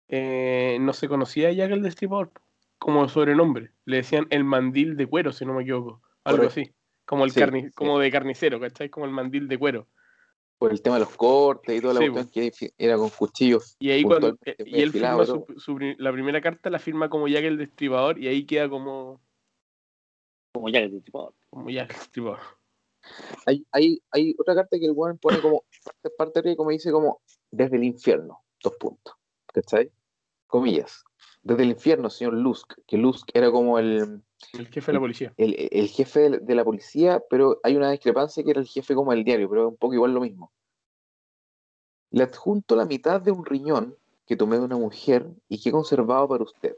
eh, no se conocía a Jack el Destripador como sobrenombre. Le decían el mandil de cuero, si no me equivoco. Algo Correcto. así. Como el Sí, carni- sí. como de carnicero, ¿cachai? Como el mandil de cuero. por el tema de los cortes y toda la Sí, cuestión que fi- era con cuchillos. Y ahí cuando eh, y él firma su, la primera carta la firma como Jack el Destripador y ahí queda como, Como ya que te tipo, como Jack el Destripador. Hay, hay, hay otra carta que el weón pone como parte, parte arriba, como dice como desde el infierno, dos puntos. ¿Cachai? Comillas. Desde el infierno, señor Lusk, que Lusk era como el, El jefe de la policía. el, el jefe de, la policía, pero hay una discrepancia que era el jefe como del diario, pero es un poco igual lo mismo. Le adjunto la mitad de un riñón que tomé de una mujer y que he conservado para usted.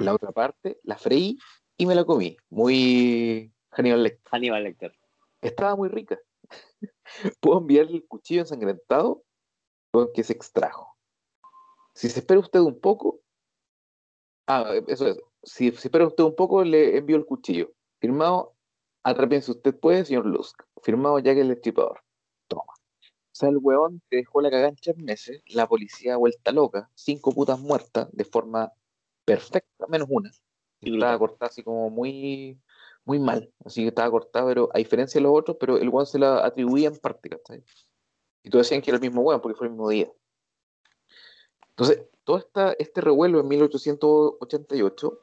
La otra parte la freí y me la comí. Muy Hannibal Lecter. Hannibal Lecter. Estaba muy rica. Puedo enviarle el cuchillo ensangrentado con que se extrajo. Si se espera usted un poco, ah, eso es. Si espera usted un poco, le envío el cuchillo. Firmado, atrápense usted puede, señor Lusk. Firmado Jack el Destripador. Toma. O sea, el weón te dejó la cagada en tres meses, la policía vuelta loca, cinco putas muertas de forma perfecta, menos una. Y Estaba cortada así como muy, muy mal. Así que estaba cortada, pero a diferencia de los otros, pero el weón se la atribuía en parte, ¿cachai? Y todos decían que era el mismo weón porque fue el mismo día. Entonces, todo esta, este revuelo en 1888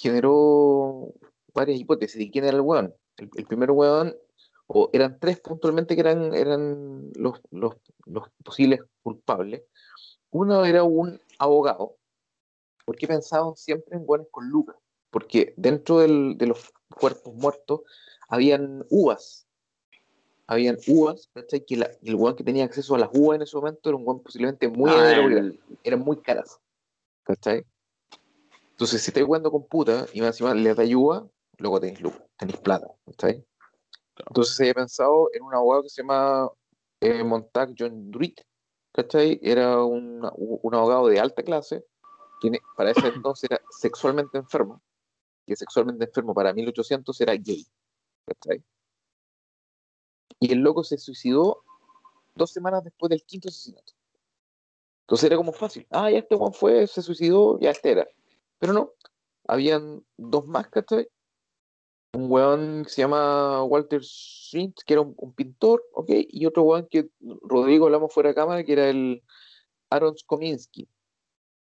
generó varias hipótesis de quién era el weón. El, primer weón, o eran tres puntualmente que eran, eran los, los, los posibles culpables. Uno era un abogado, porque pensaban siempre en weones con lucas, porque dentro del- de los cuerpos muertos habían uvas. Habían uvas, ¿cachai? Que la- el weón que tenía acceso a las uvas en ese momento era un weón posiblemente muy Ah, eran muy caras. ¿Cachai? Entonces, si estáis jugando con puta y más encima le dais uva, luego tenéis lucas, tenéis plata. ¿Cachai? Entonces se había pensado en un abogado que se llama eh, Montag John Druitt, ¿cachai? Era un, un abogado de alta clase, que para ese entonces era sexualmente enfermo, que sexualmente enfermo para 1800 era gay, ¿cachai? Y el loco se suicidó dos semanas después del quinto asesinato. Entonces era como fácil. Ah, ya este Juan fue, se suicidó, ya este era. Pero no, habían dos más, ¿cachai? Un weón que se llama Walter Schintz, que era un, pintor, ¿ok? Y otro weón que Rodrigo hablamos fuera de cámara, que era el Aaron Skominski.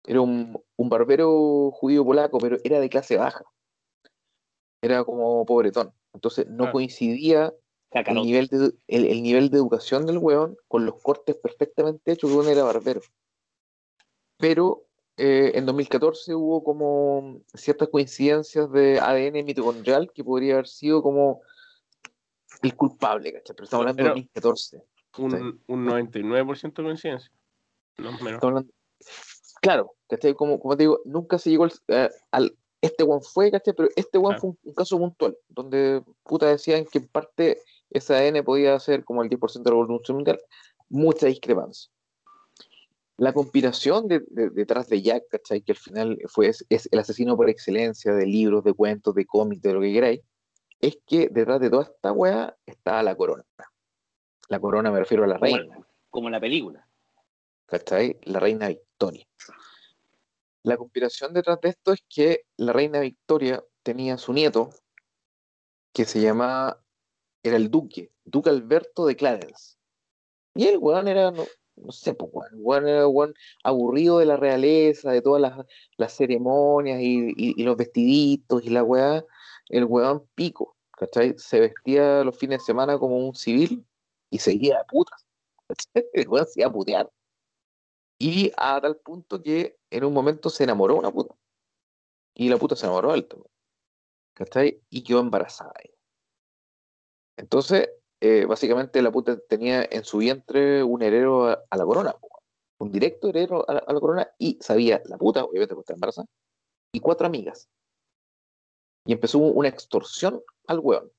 Era un, barbero judío polaco, pero era de clase baja. Era como pobretón. Entonces no ah. coincidía el nivel, de, el, nivel de educación del weón con los cortes perfectamente hechos, uno era barbero. Pero eh, en 2014 hubo como ciertas coincidencias de ADN mitocondrial que podría haber sido como el culpable, ¿cachai? Pero estamos hablando de 2014. Un, un 99% de coincidencia. No, menos. claro, ¿cachai? Como, como te digo, nunca se llegó al, eh, este one fue, ¿cachai? Pero este one fue un, caso puntual, donde puta decían que en parte ese ADN podía ser como el 10% de la revolución mundial, mucha discrepancia. La conspiración detrás de Jack, ¿cachai? Que al final fue, es, el asesino por excelencia de libros, de cuentos, de cómics, de lo que queráis, es que detrás de toda esta weá está la corona. La corona me refiero a la reina. Como en la película. ¿Cachai? La reina Victoria. La conspiración detrás de esto es que la reina Victoria tenía su nieto, que se llamaba era el duque, duque Alberto de Clarence. Y el weón era, no, no sé, pues weón, weón era weón aburrido de la realeza, de todas las, las ceremonias y, y, los vestiditos y la weá, el weón pico, ¿cachai? Se vestía los fines de semana como un civil y seguía de putas. El weón se iba a putear. Y a tal punto que en un momento se enamoró una puta. Y la puta se enamoró alto. ¿Cachai? Y quedó embarazada. Entonces, eh, básicamente la puta tenía en su vientre un heredero a, la corona, un directo heredero a la, corona y sabía la puta, obviamente porque está embarazada, y cuatro amigas. Y empezó una extorsión al weón.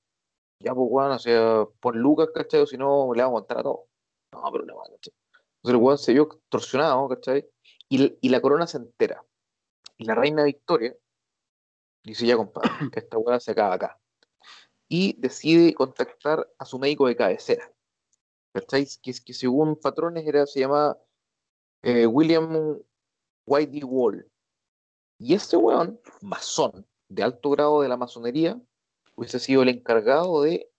Ya, pues, weón, o sea, pon Lucas, ¿cachai? O si no, le vamos a montar a todo. No, pero no, ¿cachai? Entonces el weón se vio extorsionado, ¿cachai? Y, y la corona se entera. Y la reina Victoria dice, ya, compadre, que esta weá se acaba acá y decide contactar a su médico de cabecera. ¿Cacháis? Que, que según patrones era, se llama eh, William Whitey Wall. Y este weón, masón de alto grado de la masonería, hubiese sido el encargado de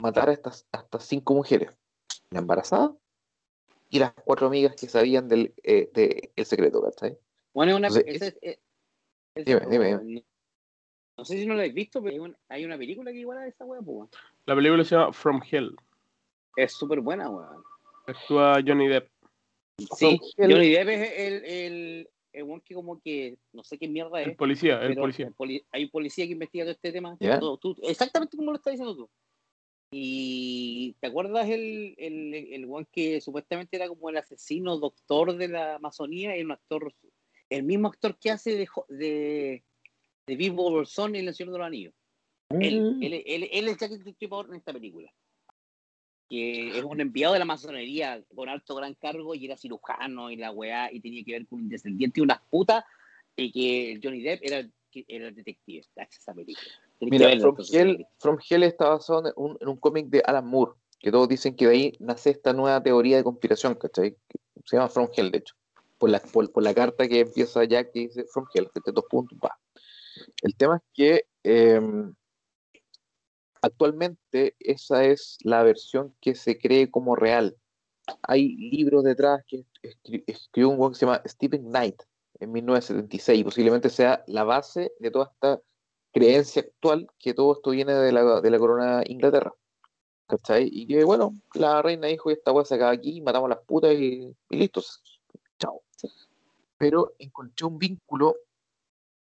matar a estas, cinco mujeres. La embarazada y las cuatro amigas que sabían del eh, el secreto, ¿cachai? Bueno, una, dime, dime. No sé si no lo habéis visto, pero hay, una película que igual a esa weá, pues. La película se llama From Hell. Es súper buena, weón. Actúa Johnny Depp. Sí, Johnny Depp es el, el, el que como que, no sé qué mierda es. El policía, el policía. hay un policía que investiga todo este tema. exactamente como lo estás diciendo tú. Y ¿te acuerdas el, el, el one que supuestamente era como el asesino doctor de la Amazonía? Es un actor, el mismo actor que hace de, de de Vivo Bolsón en El Señor de los Anillos. Él, mm. él, él, él, es Jack Stripador en esta película. Que es un enviado de la masonería con alto gran cargo y era cirujano y la weá y tenía que ver con un descendiente y unas putas y que Johnny Depp era, era el detective. Esa película. Mira, From, Hell, From, Hell, está basado en un, en un cómic de Alan Moore, que todos dicen que de ahí nace esta nueva teoría de conspiración, ¿cachai? Se llama From Hell, de hecho. Por la, por, por la carta que empieza Jack que dice From Hell, que dos puntos, va. El tema es que em, actualmente esa es la versión que se cree como real. Hay libros detrás que escribió un güey que se llama Stephen Knight en 1976, posiblemente sea la base de toda esta creencia actual que todo esto viene de la, de la corona Inglaterra. ¿Cachai? Y que bueno, la reina dijo, esta weá se acaba aquí, matamos a las putas y, y listos. Chao. Pero encontré un vínculo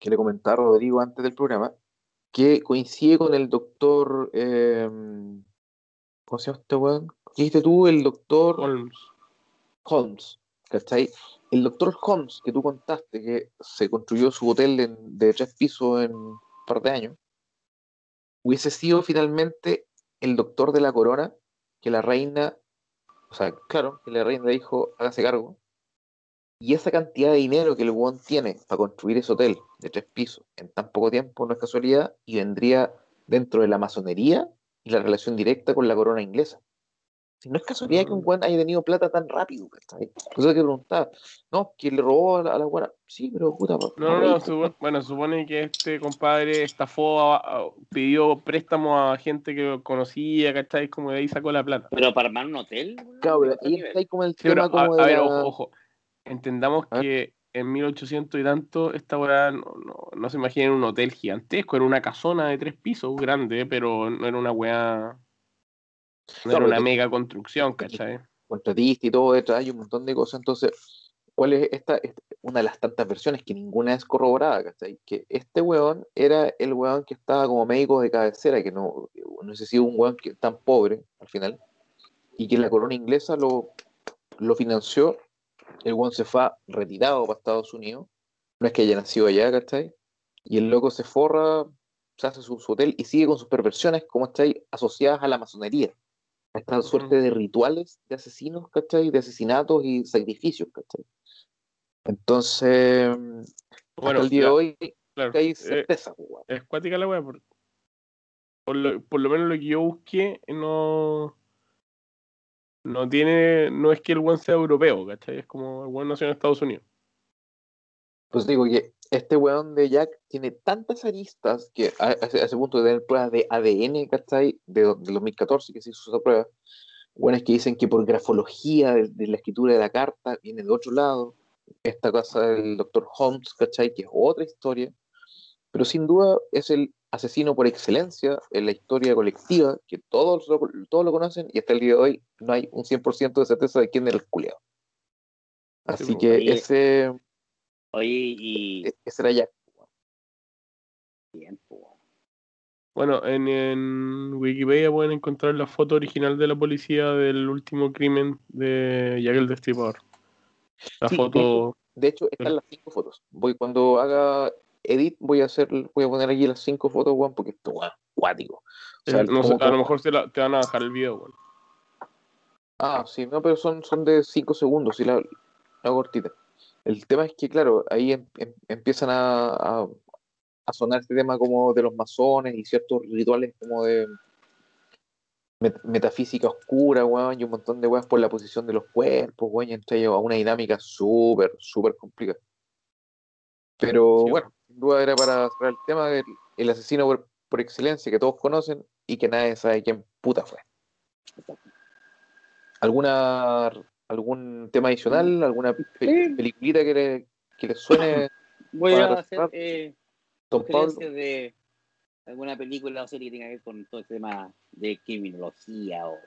que le comentaba Rodrigo antes del programa, que coincide con el doctor. Eh, ¿Cómo se llama este weón? ¿Qué dijiste tú? El doctor. Holmes. Holmes, ¿cachai? El doctor Holmes, que tú contaste, que se construyó su hotel de tres pisos en un par de años, hubiese sido finalmente el doctor de la corona que la reina, o sea, claro, que la reina dijo, hágase cargo. Y esa cantidad de dinero que el weón tiene para construir ese hotel de tres pisos en tan poco tiempo no es casualidad y vendría dentro de la masonería y la relación directa con la corona inglesa. Si no es casualidad que un weón haya tenido plata tan rápido, ¿cachai? Por eso que preguntar, no, ¿quién le robó a la, a buena? Sí, pero puta. No, no, no, bueno, supone que este compadre estafó, a- a- pidió préstamos a gente que conocía, ¿cachai? Como de ahí sacó la plata. Pero para armar un hotel, Claro, ¿a ahí está ahí como el Sí, pero tema a, como de a ver, la- ojo, ojo. Entendamos que en 1800 y tanto esta weá no, no, no se imagina un hotel gigantesco, era una casona de tres pisos grande, pero no era una weá, no era una mega construcción, ¿cachai? contratista y todo detrás, hay un montón de cosas. Entonces, ¿cuál es esta, esta- una de las tantas versiones que ninguna es corroborada? ¿cachai? Que este weón era el weón que estaba como médico de cabecera, que no, no sé si un weón que, tan pobre al final, y que la corona inglesa lo, lo financió. El weón se fue retirado para Estados Unidos, no es que haya nacido allá, ¿cachai? Y el loco se forra, se hace su, su hotel y sigue con sus perversiones, como estáis asociadas a la masonería a esta suerte de rituales de asesinos, ¿cachai? De asesinatos y sacrificios, ¿cachai? Entonces, Bueno, hasta el día de hoy claro, hay eh, certeza, weón. es cuática la weá. Por, por lo, por lo menos lo que yo busqué, no. No tiene. No es que el weón sea europeo, ¿cachai? Es como el weón nació en Estados Unidos. Pues digo que este weón de Jack tiene tantas aristas que a, a a ese punto de tener pruebas de ADN, ¿cachai? De, del 2014 que se hizo esa prueba. Buenos que dicen que por grafología de, de la escritura de la carta viene de otro lado. Esta cosa del doctor Holmes, ¿cachai? Que es otra historia. Pero sin duda es el asesino por excelencia en la historia colectiva, que todos lo, todos lo conocen y hasta el día de hoy no hay un 100% de certeza de quién era el culiado. Así que oye. ese, Oye, y e- ese era Jack. bien. Bueno, en, en Wikipedia pueden encontrar la foto original de la policía del último crimen de Jack el Destripador. La Sí, foto. De hecho, están las cinco fotos. Voy cuando haga edit, voy a hacer, voy a poner aquí las cinco fotos, weón, porque esto weón, cuático. O sea, no a lo mejor te, la- te van a bajar el video, weón. Ah, sí, no, pero son, son de cinco segundos, y la, la cortita. El tema es que, claro, ahí em- em- empiezan a, a, a sonar este tema como de los masones y ciertos rituales como de met- metafísica oscura, weón, y un montón de weas por la posición de los cuerpos, weón, y entre ellos a una dinámica súper, súper complicada. Pero Sí, bueno, sin duda era para cerrar el tema del el asesino por, por excelencia que todos conocen y que nadie sabe quién puta fue. ¿Alguna, ¿Algún tema adicional? ¿Alguna pe- Sí. peliculita que le, que le suene, Voy a hacer eh, de alguna película o serie que tenga que ver con todo el tema de criminología o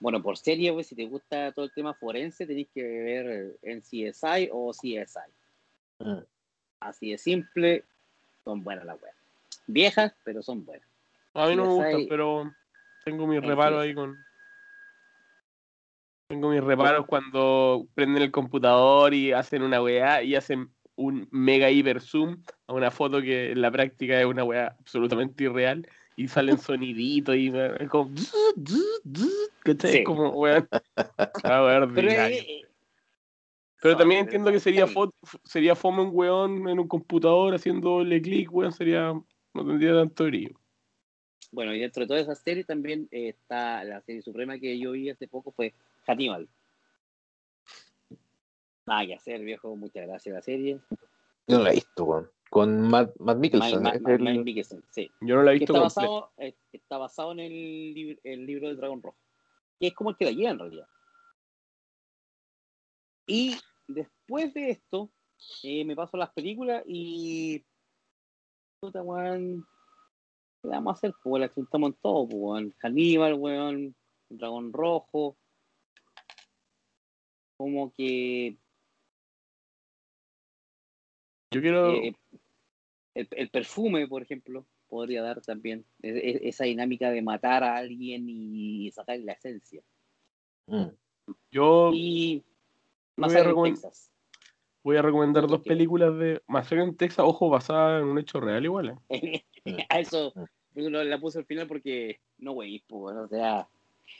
bueno por serie pues si te gusta todo el tema forense tenéis que ver en CSI o CSI Mm. Así de simple son buenas las weas viejas pero son buenas A mí no me gustan, hay- pero tengo mis reparos ahí con. Tengo mis reparos cuando prenden el computador y hacen una weá y hacen un mega hiper zoom a una foto que en la práctica es una weá absolutamente irreal y salen soniditos y es como. Sí. Es como weá. Pero ordinario. Eh, Pero son- también entiendo que sería sería fome un weón en un computador haciendo doble clic, weón, sería. No tendría tanto brillo. bueno y dentro de todas esas series también eh, está la serie suprema que yo vi hace poco fue Hannibal nada que hacer viejo muchas gracias a la serie Yo no la he visto, weón. Con Matt, Matt Mikkelsen. Ma- Ma- es Ma- el- Mike Mikkelsen, sí. Yo no la he visto está basado, eh, está basado en el, lib- el libro del dragón rojo. Que es como el que la lleva en realidad. Y después de esto, eh, me paso las películas y. Puta, weón. ¿Qué le vamos a hacer? Pues la juntamos en todo, weón. Hannibal, weón. El dragón rojo. Como que. Yo quiero. eh, el, el perfume, por ejemplo, podría dar también esa dinámica de matar a alguien y sacar la esencia. Mm. yo Y más a allá recomend- Texas. voy a recomendar dos películas de Masacre en Texas, ojo, basada en un hecho real igual. ¿eh? a eso la puse al final porque no wey, pues, o sea,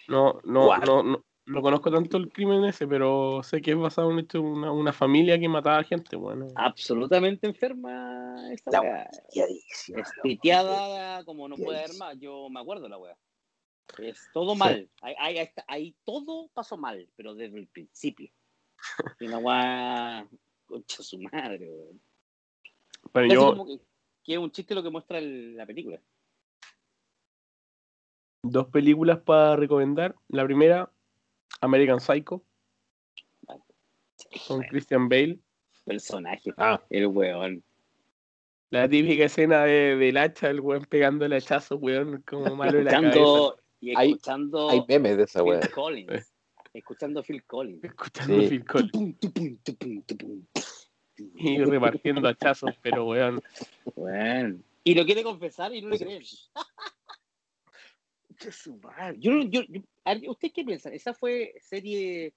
No, no, no, no, no conozco tanto el crimen ese, pero sé que es basado en un hecho una, una familia que mataba gente, bueno. absolutamente enferma esta La weá. Piteadísima, Es loco. piteada como no puede haber más. Yo me acuerdo de la weá. Es todo mal. Ahí, ahí, ahí todo pasó mal, pero desde el principio. Y una weá. Concha su madre, weón. Pero Casi yo, como que, que es un chiste lo que muestra el- la película. dos películas para recomendar. La primera, American Psycho, con Christian Bale. Personaje, Ah, el weón. La típica escena de, del hacha, el weón pegando el hachazo, weón, como malo de la cabeza. Y escuchando hay memes de esa weá. Collins. Escuchando Phil Collins. Escuchando Sí. Phil Collins Tupum, tupum, tupum, tupum. y repartiendo hachazos, pero weón. Bueno. Y lo quiere confesar y no le creen. Qué su madre. Yo, no- yo, yo- ¿Usted qué piensa? ¿Esa fue serie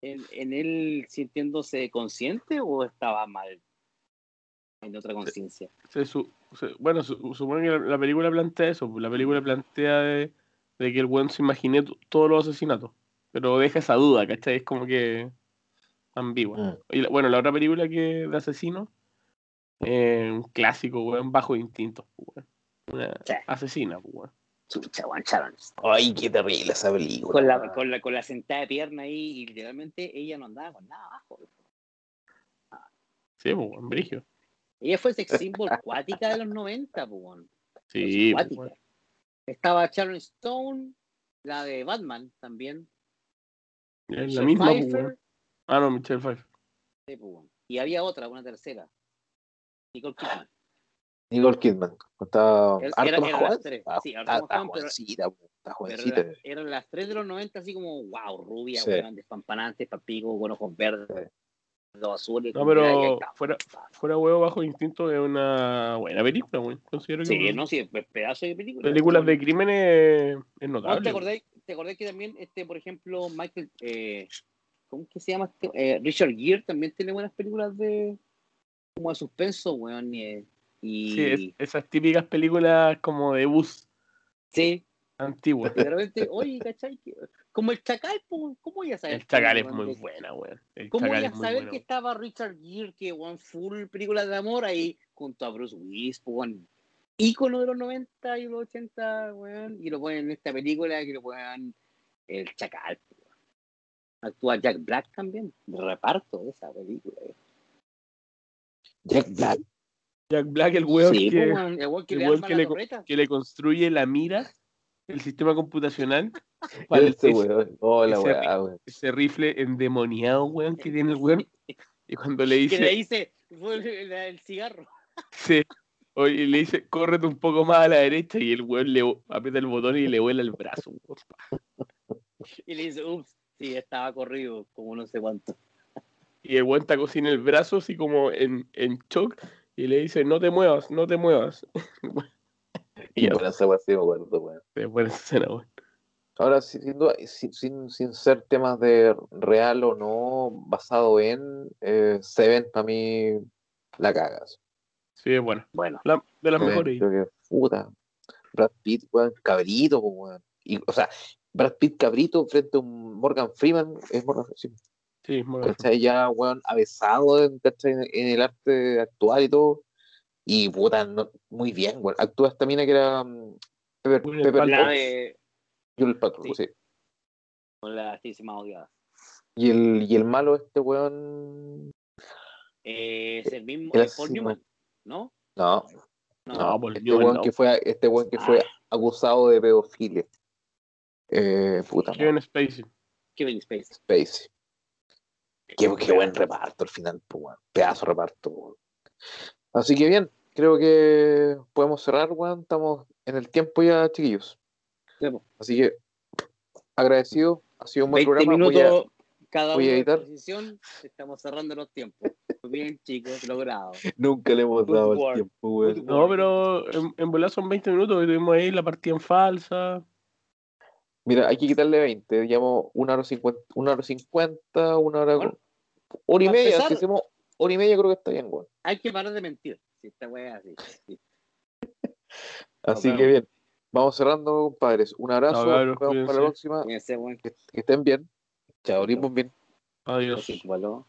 en, en él sintiéndose consciente o estaba mal? En otra conciencia. Se su- se- bueno, su- supongo que la, la película plantea eso. La película plantea de, de que el weón se imaginé todos los asesinatos. Pero deja esa duda, ¿cachai? Es como que ambigua. Mm. Y la- bueno, la otra película que de asesino, eh, un clásico, weón, bajo instinto, weón. Una Sí. asesina, pues, weón. Chucha, Juan Sharon. Ay, qué terrible esa película. Con la, con, la, con la sentada de pierna ahí y literalmente ella no andaba con nada abajo. Sí, pues, weón, brigio. Ella fue sex symbol cuática de los 90, pues. weón. Sí, pues. Estaba Sharon Stone, la de Batman también. Es la misma, Pfeiffer. Ah, no, Michelle Pfeiffer. sí, pues. Y había otra, una tercera. Nicole Kidman. Nicole Kidman. Está Era- harto era- más eran joven. las tres. Está, Sí, está- harto más está joven, pero- era- eran las tres de los 90, así como, wow, rubia, Sí. weón, despampanante, papico, con ojos verdes, los azules. No, pero fuera- Fuera huevo bajo instinto es una buena película, weón. Considero que Sí, no, sí, es pedazo de película. películas de crímenes es ¿No notable. ¿Te weón. ¿Te acordás que también, este, por ejemplo, Michael, eh, ¿cómo que se llama? este? Eh, Richard Gere también tiene buenas películas de como de suspenso, weón. Y, y- Sí, es- esas típicas películas como de bus sí, antiguas. de repente, oye, ¿cachai? Como el Chacal, ¿cómo ya sabes? El Chacal es muy buena, weón. El ¿Cómo ya saber buena, que estaba Richard Gere, que weón, full películas de amor ahí, junto a Bruce Willis, weón, ícono de los 90 y los 80, weón, y lo ponen en esta película que lo ponen el Chacal. weón. Actúa Jack Black también, reparto de esa película. Jack Black. Jack Black, el weón sí, que, weón, el weón que el le weón arma que la le co- torreta. que le construye la mira, el sistema computacional, para Este ese, weón. Hola, ese- weón. ese rifle endemoniado, weón, que tiene el weón. Y cuando le Que le dice, dice, fue el, el- el cigarro. sí, oye, le dice, córrete un poco más a la derecha y el weón le aprieta el botón y le vuela el brazo. Y le dice, ups, sí, estaba corrido, como no sé cuánto. Y el weón está así en el brazo, así como en, en shock, y le dice, no te muevas, no te muevas. y Y ya, bueno, esa weá sí me acuerdo, weón. se escena, weón. Ahora, si- sin, duda, sin, sin, sin ser temas de real o no, basado en, eh, Seven, para mí, la cagas. Sí, es buena. Bueno, La- de las mejores. que, puta. Brad Pitt, weón, cabrito, weón. Y, o sea, Brad Pitt cabrito frente a un Morgan Freeman, es Morgan Freeman, sí, Morgan ¿cachai? Ya, weón, avesado en, en, en el arte actual y todo. Y, puta, no- muy bien, weón. Actúa esta mina que era mm, Pepper, Pepper de Jules Sí. sí. con la actriz más odiada. Y el, y el malo, este weón. Eh, es el mismo, eh, Paul Newman, ¿no? No, No, No, Paul este no. que fue, este que fue acusado de pedofilia. Eh, puta Kevin Spacey. Kevin Spacey. Spacey. Qué, qué buen reparto al final, pues. Pedazo de reparto. Así que bien, creo que podemos cerrar, weón. Estamos en el tiempo ya, chiquillos. Sí. Así que agradecido. Ha sido un buen 20 programa. Voy a- minutos cada voy a editar. Estamos cerrando los tiempos. Bien, chicos, logrado. Nunca le hemos dado el tiempo. Good No, pero en, en volar son 20 minutos y tuvimos ahí la partida en falsa. Mira, hay que quitarle 20. Digamos, una hora cincuenta, una hora cincuenta, una hora. Bueno, hora y media. empezar- Si hacemos hora y media, creo que está bien, weón. Hay que parar de mentir. Si esta wea es así. Sí. Así que bien. Vamos cerrando, compadres. Un abrazo. Nos vemos para la próxima. Que, que estén bien. Chao, bien. Adiós. Bueno.